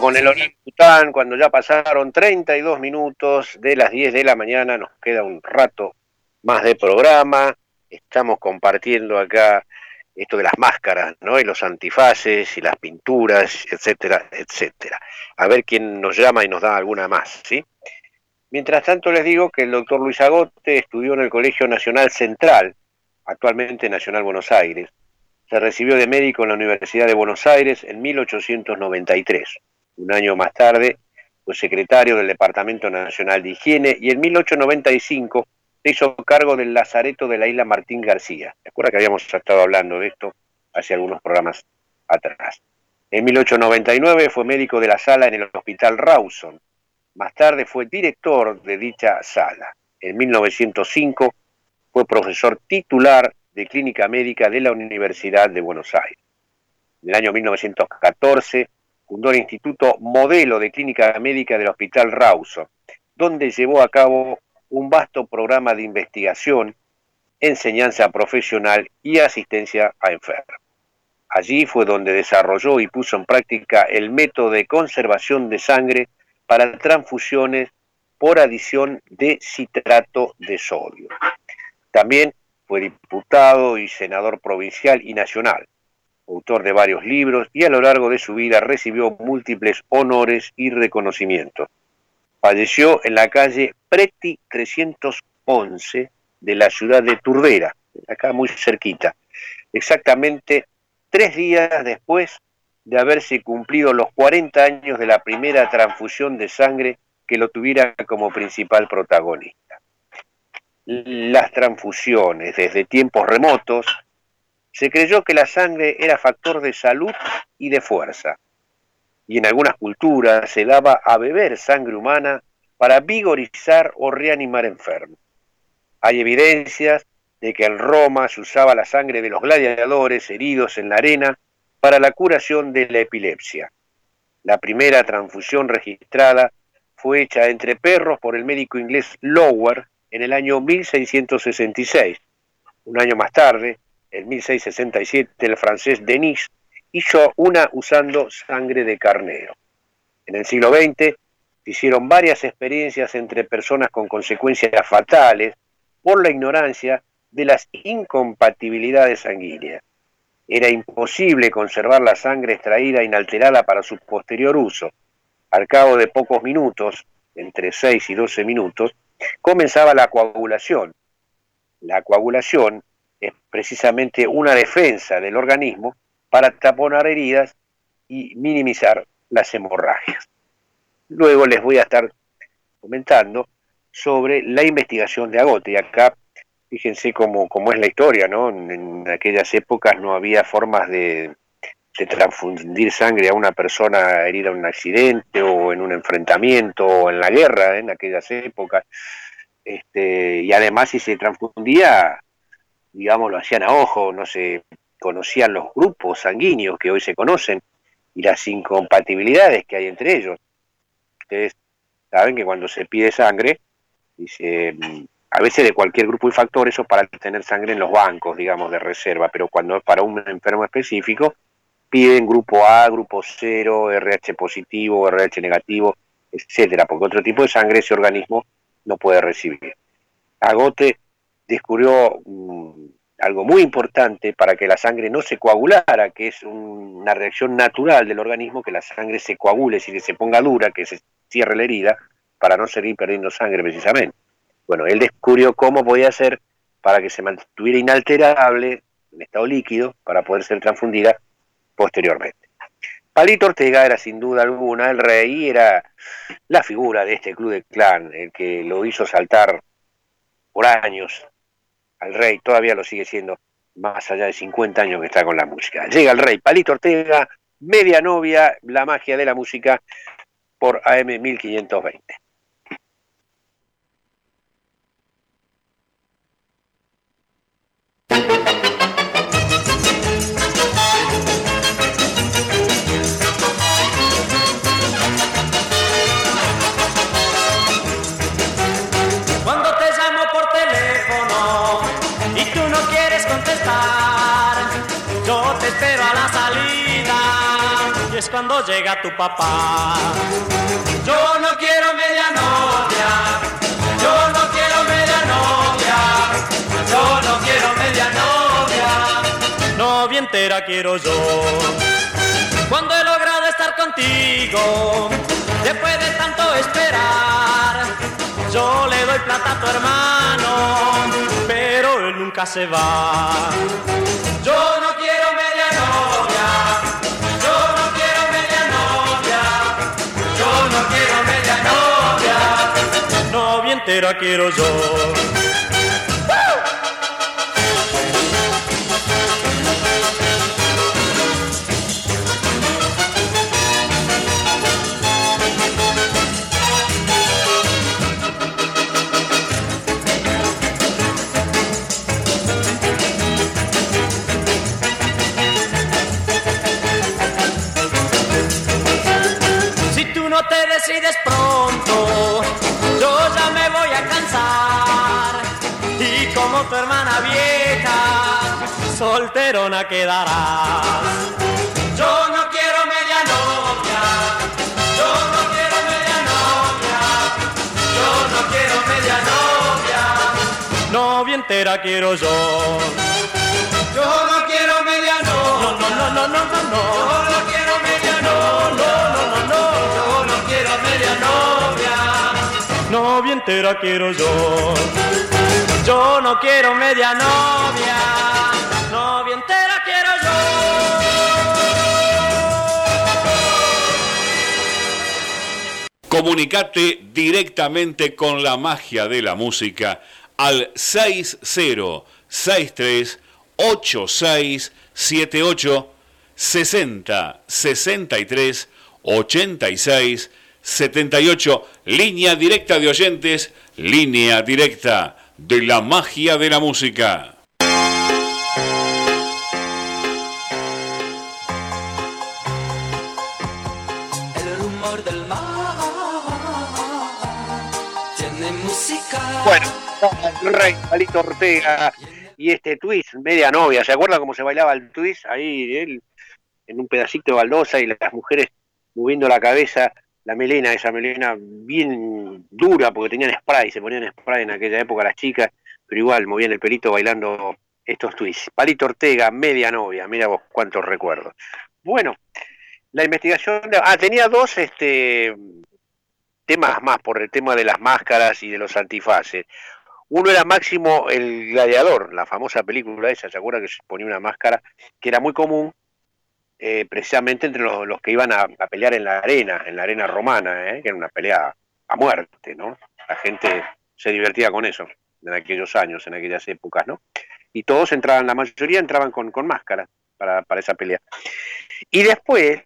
Con el orangután cuando ya pasaron 32 minutos de las 10 de la mañana, nos queda un rato más de programa, estamos compartiendo acá esto de las máscaras, ¿no? Y los antifaces y las pinturas, etcétera, etcétera. A ver quién nos llama y nos da alguna más, ¿sí? Mientras tanto les digo que el doctor Luis Agote estudió en el Colegio Nacional Central, actualmente Nacional Buenos Aires. Se recibió de médico en la Universidad de Buenos Aires en 1893. Un año más tarde fue secretario del Departamento Nacional de Higiene y en 1895 se hizo cargo del Lazareto de la isla Martín García. ¿Se acuerda que habíamos estado hablando de esto hace algunos programas atrás? En 1899 fue médico de la sala en el Hospital Rawson. Más tarde fue director de dicha sala. En 1905 fue profesor titular de Clínica Médica de la Universidad de Buenos Aires. En el año 1914 fundó el Instituto Modelo de Clínica Médica del Hospital Rawson, donde llevó a cabo un vasto programa de investigación, enseñanza profesional y asistencia a enfermos. Allí fue donde desarrolló y puso en práctica el método de conservación de sangre para transfusiones por adición de citrato de sodio. También fue diputado y senador provincial y nacional, autor de varios libros y a lo largo de su vida recibió múltiples honores y reconocimientos. Falleció en la calle Preti 311 de la ciudad de Turdera, acá muy cerquita, exactamente tres días después de haberse cumplido los 40 años de la primera transfusión de sangre que lo tuviera como principal protagonista. Las transfusiones desde tiempos remotos se creyó que la sangre era factor de salud y de fuerza, y en algunas culturas se daba a beber sangre humana para vigorizar o reanimar enfermos. Hay evidencias de que en Roma se usaba la sangre de los gladiadores heridos en la arena para la curación de la epilepsia. La primera transfusión registrada fue hecha entre perros por el médico inglés Lower en el año 1666. Un año más tarde, en 1667, el francés Denis hizo una usando sangre de carnero. En el siglo XX se hicieron varias experiencias entre personas con consecuencias fatales por la ignorancia de las incompatibilidades sanguíneas. Era imposible conservar la sangre extraída inalterada para su posterior uso. Al cabo de pocos minutos, entre 6 y 12 minutos, comenzaba la coagulación. La coagulación es precisamente una defensa del organismo para taponar heridas y minimizar las hemorragias. Luego les voy a estar comentando sobre la investigación de Agote. Y acá, fíjense cómo, cómo es la historia, ¿no? En, en aquellas épocas no había formas de, de, transfundir sangre a una persona herida en un accidente o en un enfrentamiento o en la guerra, ¿eh? en aquellas épocas. Este, y además si se transfundía, digamos, lo hacían a ojo, no se conocían los grupos sanguíneos que hoy se conocen y las incompatibilidades que hay entre ellos. ustedes saben que cuando se pide sangre, dice, mm, a veces de cualquier grupo y factor, eso para tener sangre en los bancos, digamos, de reserva, pero cuando es para un enfermo específico, piden grupo A, grupo 0, RH positivo, RH negativo, etcétera, porque otro tipo de sangre ese organismo no puede recibir. Agote descubrió mm, algo muy importante para que la sangre no se coagulara, que es un- una reacción natural del organismo, que la sangre se coagule, si se ponga dura, que se cierre la herida, para no seguir perdiendo sangre precisamente. Bueno, él descubrió cómo podía hacer para que se mantuviera inalterable en estado líquido para poder ser transfundida posteriormente. Palito Ortega era sin duda alguna el rey era la figura de este club de clan, el que lo hizo saltar por años al rey, todavía lo sigue siendo más allá de 50 años que está con la música. Llega el rey Palito Ortega, media novia, la magia de la música por AM 1520. Cuando llega tu papá. Yo no quiero media novia, yo no quiero media novia, yo no quiero media novia, novia entera quiero yo. Cuando he logrado estar contigo, después de tanto esperar, yo le doy plata a tu hermano, pero él nunca se va. Yo entera quiero yo. Si tú no te decides pronto, tu hermana vieja, solterona quedarás. Yo no quiero media novia, yo no quiero media novia, yo no quiero media novia, novia entera quiero yo. Yo no quiero media novia, no, no, no, no, no, no, no. Yo no quiero media novia, no, no, no, no, yo no quiero media novia, novia entera quiero yo. Yo no quiero media novia, novia entera quiero Comunicate directamente con la magia de la música al 6063 8678 60 63 86 78 línea directa de oyentes, línea directa de la magia de la música. El rumor del mar tiene música. Bueno, el rey Palito Ortega y este twist, media novia, ¿se acuerdan cómo se bailaba el twist? Ahí él en un pedacito de baldosa y las mujeres moviendo la cabeza, la melena, esa melena bien dura porque tenían spray, se ponían spray en aquella época las chicas, pero igual movían el pelito bailando estos twists. Palito Ortega, media novia, mira vos cuántos recuerdos. Bueno, la investigación, ah, tenía dos este, temas más por el tema de las máscaras y de los antifaces. Uno era Máximo el Gladiador, la famosa película esa, ¿se acuerda que se ponía una máscara que era muy común eh, precisamente entre los, que iban a, pelear en la arena, en la arena romana, ¿eh? que era una pelea a muerte, ¿no? La gente se divertía con eso en aquellos años, en aquellas épocas, ¿no? Y todos entraban, la mayoría entraban con, con máscara para, para esa pelea. Y después,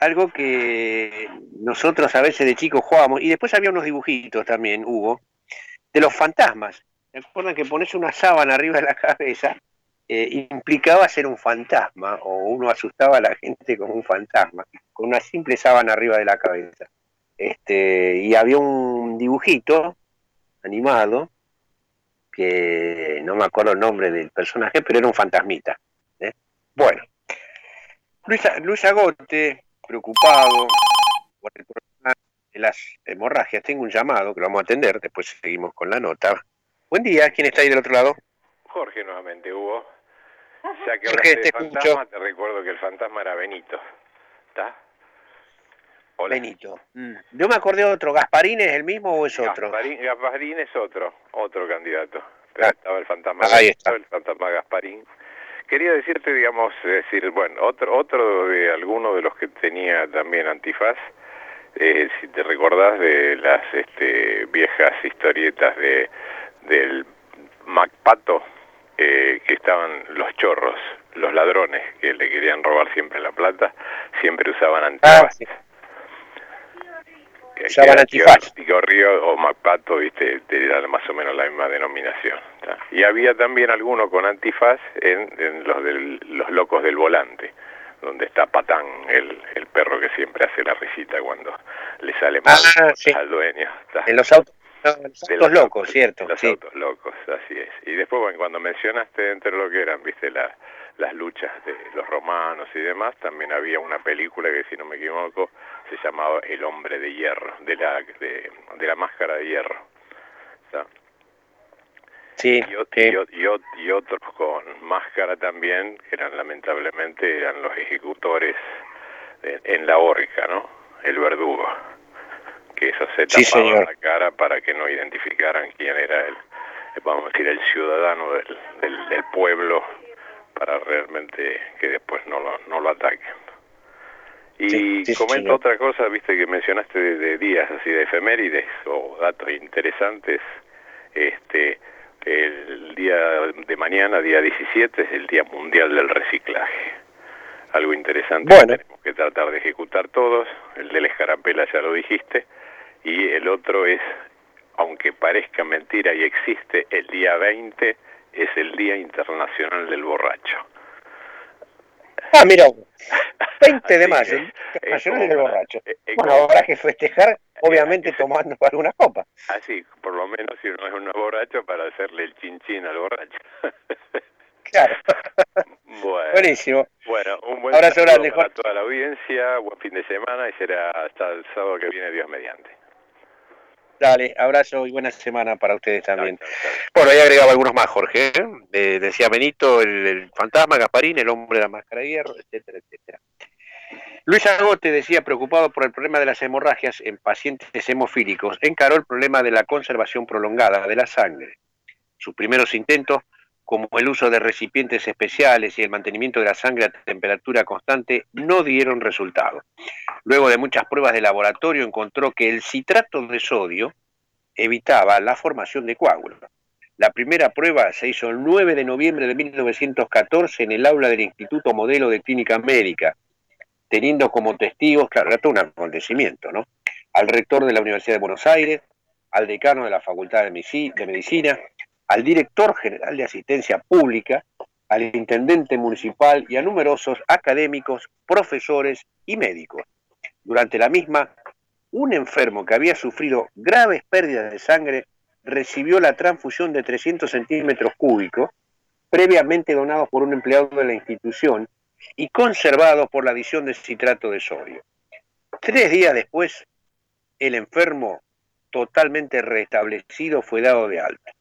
algo que nosotros a veces de chicos jugábamos, y después había unos dibujitos también, Hugo, de los fantasmas. ¿Se acuerdan que pones una sábana arriba de la cabeza? Eh, implicaba ser un fantasma, o uno asustaba a la gente con un fantasma, con una simple sábana arriba de la cabeza. este, y había un dibujito animado que no me acuerdo el nombre del personaje, pero era un fantasmita. ¿eh? Bueno, Luisa, Luis Agote, preocupado por el problema de las hemorragias, tengo un llamado que lo vamos a atender, después seguimos con la nota. Buen día, ¿quién está ahí del otro lado? Jorge nuevamente, Hugo. Ya que hablaste de fantasma, escucho. te recuerdo que el fantasma era Benito. ¿Está? Benito. Mm. Yo me acordé de otro, ¿Gasparín es el mismo o es otro? Gasparín, es otro, otro candidato. Pero estaba el fantasma, Ah, ahí está. el fantasma Gasparín. Quería decirte, digamos, decir, bueno, otro, otro de alguno de los que tenía también antifaz, eh, si te recordás de las este, viejas historietas de del Macpato, eh, que estaban los chorros, los ladrones que le querían robar siempre la plata, siempre usaban antifaz. Que- que Usaban antifaz. Río o Macpato, viste, era más o menos la misma denominación. ¿tá? Y había también alguno con antifaz en, en los del, los locos del volante, donde está Patán, el, el perro que siempre hace la risita cuando le sale mal Ah, sí. al dueño. En los autos, los De autos los locos, ¿cierto? Los Sí. autos locos, así es. Y después, bueno, cuando mencionaste dentro de lo que eran, viste, la- las luchas de los romanos y demás, también había una película que, si no me equivoco, se llamaba El hombre de hierro, de la, de, de la máscara de hierro. Sí, y, ot- y ot- y ot- y otros con máscara también, que eran lamentablemente eran los ejecutores de- en la horca, ¿no? El verdugo. Que eso se Sí, tapaba señor. la cara para que no identificaran quién era el, vamos a decir, el ciudadano del, del, del pueblo para realmente que después no lo, no lo ataquen. Y Sí, sí, comento otra cosa, viste que mencionaste de, de días así de efemérides o datos interesantes. Este, el día de mañana, día 17, es el Día Mundial del Reciclaje. Algo interesante Bueno. que tenemos que tratar de ejecutar todos. El de la escarapela ya lo dijiste. Y el otro es, aunque parezca mentira y existe, el día 20 es el Día Internacional del Borracho. Ah, mira, 20 de mayo, Internacional del Borracho. Bueno, habrá que festejar, obviamente, tomando alguna copa. Así, por lo menos si uno es un borracho para hacerle el chinchín al borracho. Claro. bueno, Buenísimo. bueno, un buen Abrazo grande, para toda la audiencia, buen fin de semana y será hasta el sábado que viene, Dios mediante. Dale, abrazo y buena semana para ustedes también. Bueno, ahí agregaba algunos más, Jorge. ¿eh? Eh, decía Benito, el, el fantasma, Gasparín, el hombre de la máscara de hierro, etcétera, etcétera. Luis Agote decía, preocupado por el problema de las hemorragias en pacientes hemofílicos, encaró el problema de la conservación prolongada de la sangre. Sus primeros intentos, como el uso de recipientes especiales y el mantenimiento de la sangre a temperatura constante, no dieron resultado. Luego de muchas pruebas de laboratorio, encontró que el citrato de sodio evitaba la formación de coágulos. La primera prueba se hizo el 9 de noviembre de 1914 en el aula del Instituto Modelo de Clínica Médica, teniendo como testigos, claro, era todo un acontecimiento, ¿no? Al rector de la Universidad de Buenos Aires, al decano de la Facultad de Medici- de Medicina, al director general de Asistencia Pública, al intendente municipal y a numerosos académicos, profesores y médicos. Durante la misma, un enfermo que había sufrido graves pérdidas de sangre recibió la transfusión de 300 centímetros cúbicos, previamente donados por un empleado de la institución y conservados por la adición de citrato de sodio. Tres días después, el enfermo, totalmente restablecido, fue dado de alta.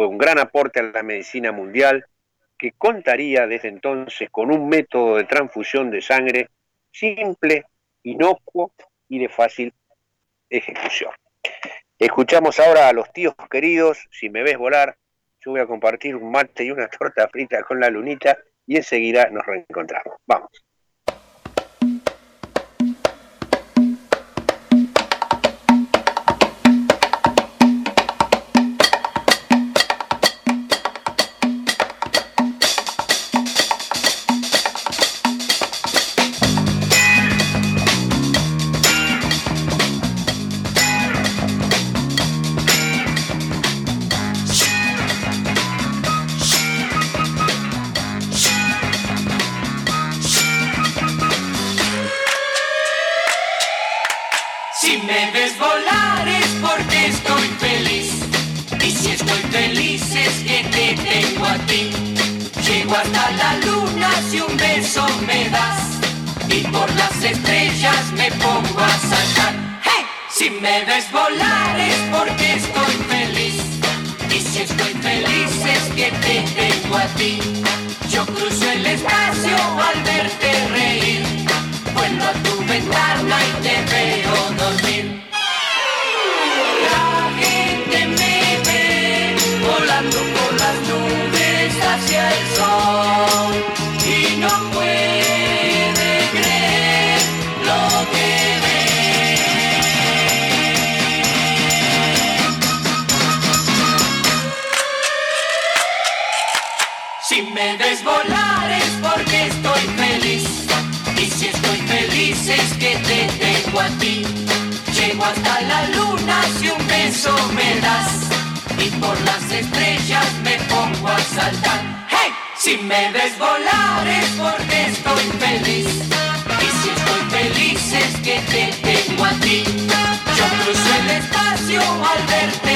Fue un gran aporte a la medicina mundial que contaría desde entonces con un método de transfusión de sangre simple, inocuo y de fácil ejecución. Escuchamos ahora a los tíos queridos, si me ves volar, yo voy a compartir un mate y una torta frita con la lunita y enseguida nos reencontramos. Vamos. Por las estrellas me pongo a saltar. ¡Hey! Si me ves volar es porque estoy feliz y si estoy feliz es que te tengo a ti. Yo cruzo el espacio al verte reír, vuelvo a tu ventana y te veo dormir. Por las estrellas me pongo a saltar. ¡Hey! Si me ves volar es porque estoy feliz y si estoy feliz es que te tengo a ti. Yo cruzo el espacio al verte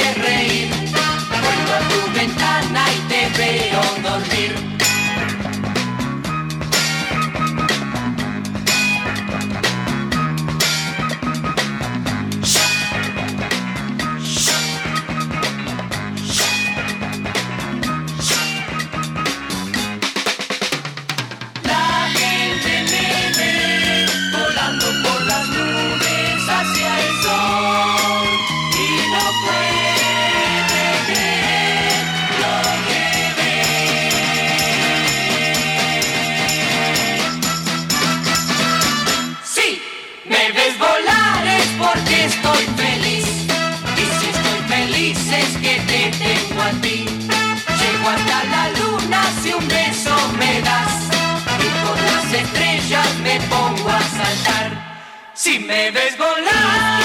Si me ves volar,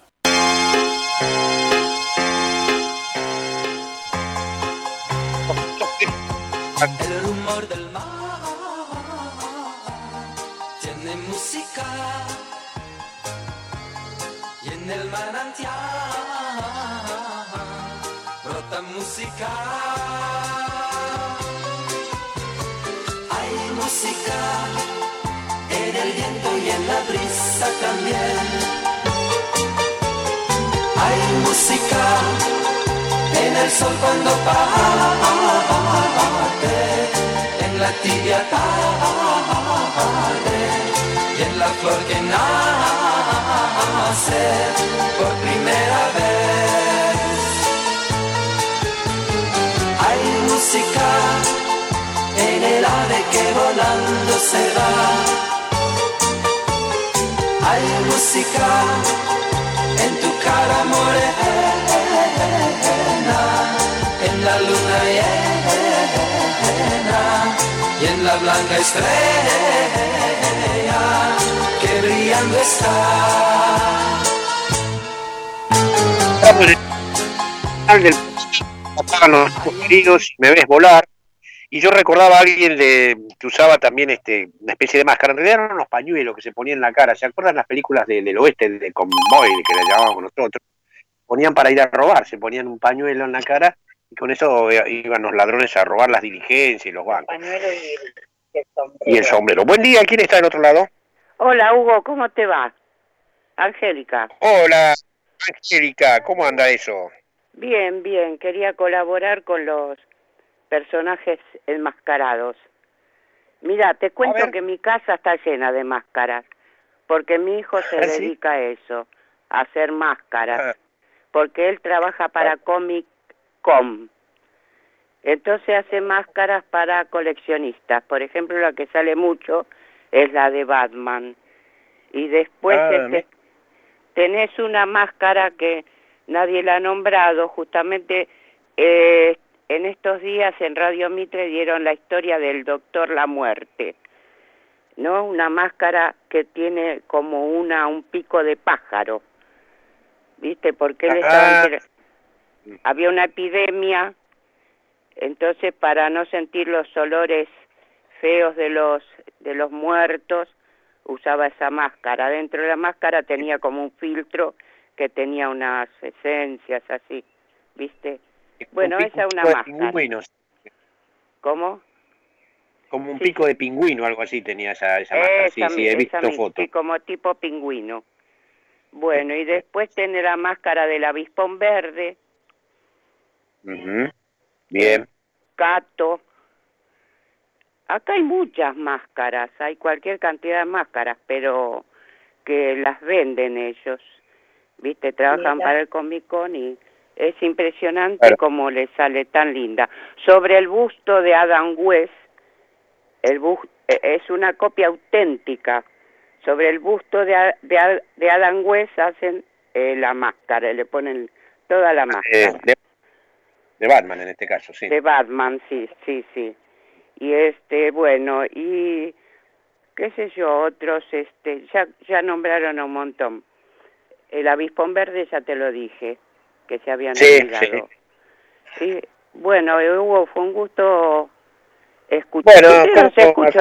También. Hay música en el sol cuando parte, en la tibia tarde y en la flor que nace por primera vez. Hay música en el ave que volando se va. Hay música en tu cara morena, en la luna llena y en la blanca estrella que brillando está. apagan los me ves volar. Y yo recordaba a alguien de, que usaba también este, una especie de máscara. En realidad eran unos pañuelos que se ponían en la cara. ¿Se acuerdan las películas de- del oeste, de convoy, que le llamábamos nosotros? Ponían para ir a robar, se ponían un pañuelo en la cara y con eso eh, iban los ladrones a robar las diligencias y los bancos. Y el sombrero. Buen día, ¿quién está del otro lado? Hola Hugo, ¿cómo te va? Angélica. Hola, Angélica, ¿cómo anda eso? Bien, bien. Quería colaborar con los personajes enmascarados. Mira, te cuento que mi casa está llena de máscaras, porque mi hijo se ¿Ah, sí? dedica a eso, a hacer máscaras, Ah. porque él trabaja para Comic Com. Entonces hace máscaras para coleccionistas. Por ejemplo, la que sale mucho es la de Batman. Y después Ah, este, tenés una máscara que nadie la ha nombrado, justamente eh, en estos días en Radio Mitre dieron la historia del doctor La Muerte, ¿no? Una máscara que tiene como una un pico de pájaro, ¿viste? Porque él estaba Ah. entre- había una epidemia, entonces para no sentir los olores feos de los de los muertos usaba esa máscara. Dentro de la máscara tenía como un filtro que tenía unas esencias así, ¿viste? Bueno, Un esa es una máscara. pingüino, ¿Cómo? como un pico de pingüino, algo así tenía esa, esa máscara. Sí, sí, he visto fotos. sí, como tipo pingüino. Bueno, y después tiene la máscara del avispón verde. Bien. gato. Acá hay muchas máscaras, hay cualquier cantidad de máscaras, pero que las venden ellos. ¿Viste? Trabajan Mira. para el Comic Con y es impresionante Claro. cómo le sale tan linda. Sobre el busto de Adam West, el bus- eh, es una copia auténtica. Sobre el busto de, de, Adam West hacen eh, la máscara, le ponen toda la máscara. Eh, de, de Batman en este caso, sí. De Batman, sí, sí, sí. Y este, bueno, y qué sé yo, otros, este, ya, ya nombraron un montón. El avispón verde ya te lo dije, que se habían Sí, olvidado. Y bueno, eh, Hugo, fue un gusto escuchar. Bueno,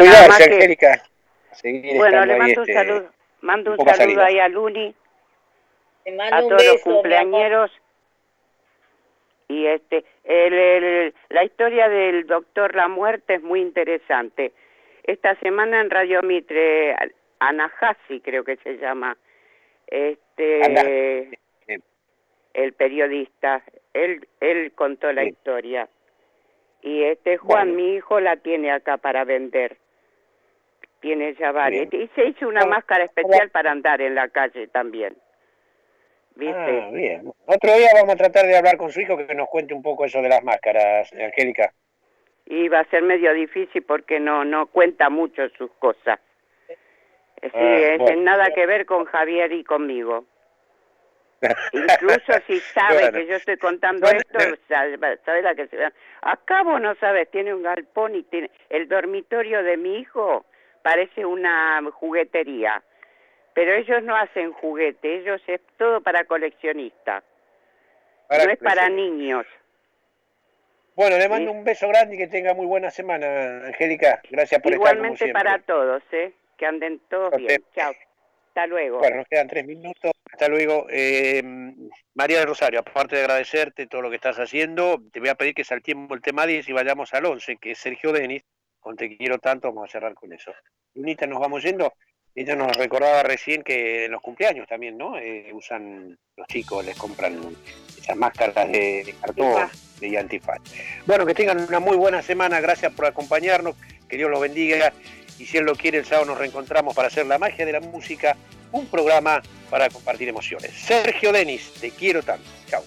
a nada más que- le ahí, mando un este, saludo, mando un saludo ahí a Luni, Te a todos beso, los cumpleañeros y este el, el- la historia del doctor La Muerte es muy interesante. Esta semana en Radio Mitre, Anahasi creo que se llama, este Ana- el periodista, él él contó la historia y este Juan, mi hijo, la tiene acá para vender. Tiene ya varias. Y se hizo una máscara especial para andar en la calle también. ¿Viste? Ah, bien. Otro día vamos a tratar de hablar con su hijo que nos cuente un poco eso de las máscaras, Angélica. y va a ser medio difícil porque no no cuenta mucho sus cosas. Sí, Ah, es bueno. nada que ver con Javier y conmigo. Incluso si sabe Bueno. que yo estoy contando esto, sabe, la que se va. Acá vos no sabes, tiene un galpón y tiene el dormitorio de mi hijo parece una juguetería. Pero ellos no hacen juguete, ellos es todo para coleccionistas. Para no es para niños. Bueno, le mando un beso grande y que tenga muy buena semana, Angélica. Gracias por estar Igualmente para todos, ¿eh? Que anden todos bien. Chao. Hasta luego. Bueno, nos quedan tres minutos. Hasta luego. Eh, María del Rosario, aparte de agradecerte todo lo que estás haciendo, te voy a pedir que saltemos el tema 10 y vayamos al 11, que es Sergio Denis. Con Te quiero tanto, vamos a cerrar con eso. Lunita, nos vamos yendo. Ella nos recordaba recién que en los cumpleaños también, ¿no? Eh, usan los chicos, les compran esas máscaras de, de cartón de antifaz. Bueno, que tengan una muy buena semana. Gracias por acompañarnos. Que Dios los bendiga. Y si Él lo quiere, el sábado nos reencontramos para hacer la magia de la música, un programa para compartir emociones. Sergio Denis, te quiero tanto. Chao.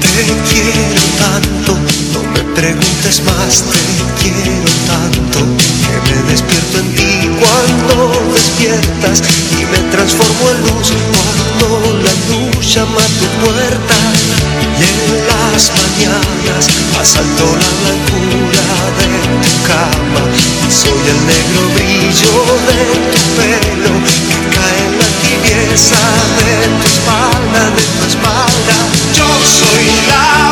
Te quiero tanto, no me preguntes más, te quiero y me transformo en luz cuando la luz llama a tu puerta. Y en las mañanas asalto la blancura de tu cama y soy el negro brillo de tu pelo que cae en la tibieza de tu espalda, de tu espalda. Yo soy la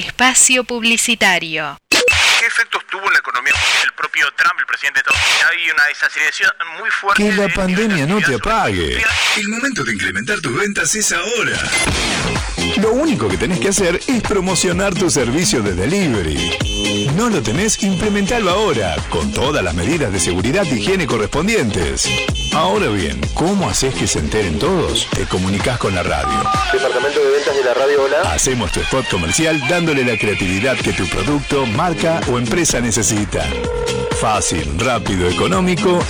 espacio publicitario. ¿Qué efectos tuvo en la economía el propio Trump, el presidente de Estados Unidos? Hay una desaceleración muy fuerte. Que la de- pandemia no te apague. El momento de incrementar tus ventas es ahora. Lo único que tenés que hacer es promocionar tu servicio de delivery. No lo tenés, implementalo ahora, con todas las medidas de seguridad y higiene correspondientes. Ahora bien, ¿cómo haces que se enteren todos? Te comunicas con la radio. Departamento de ventas de la radio, hola. Hacemos tu spot comercial dándole la creatividad que tu producto, marca o empresa necesita. Fácil, rápido, económico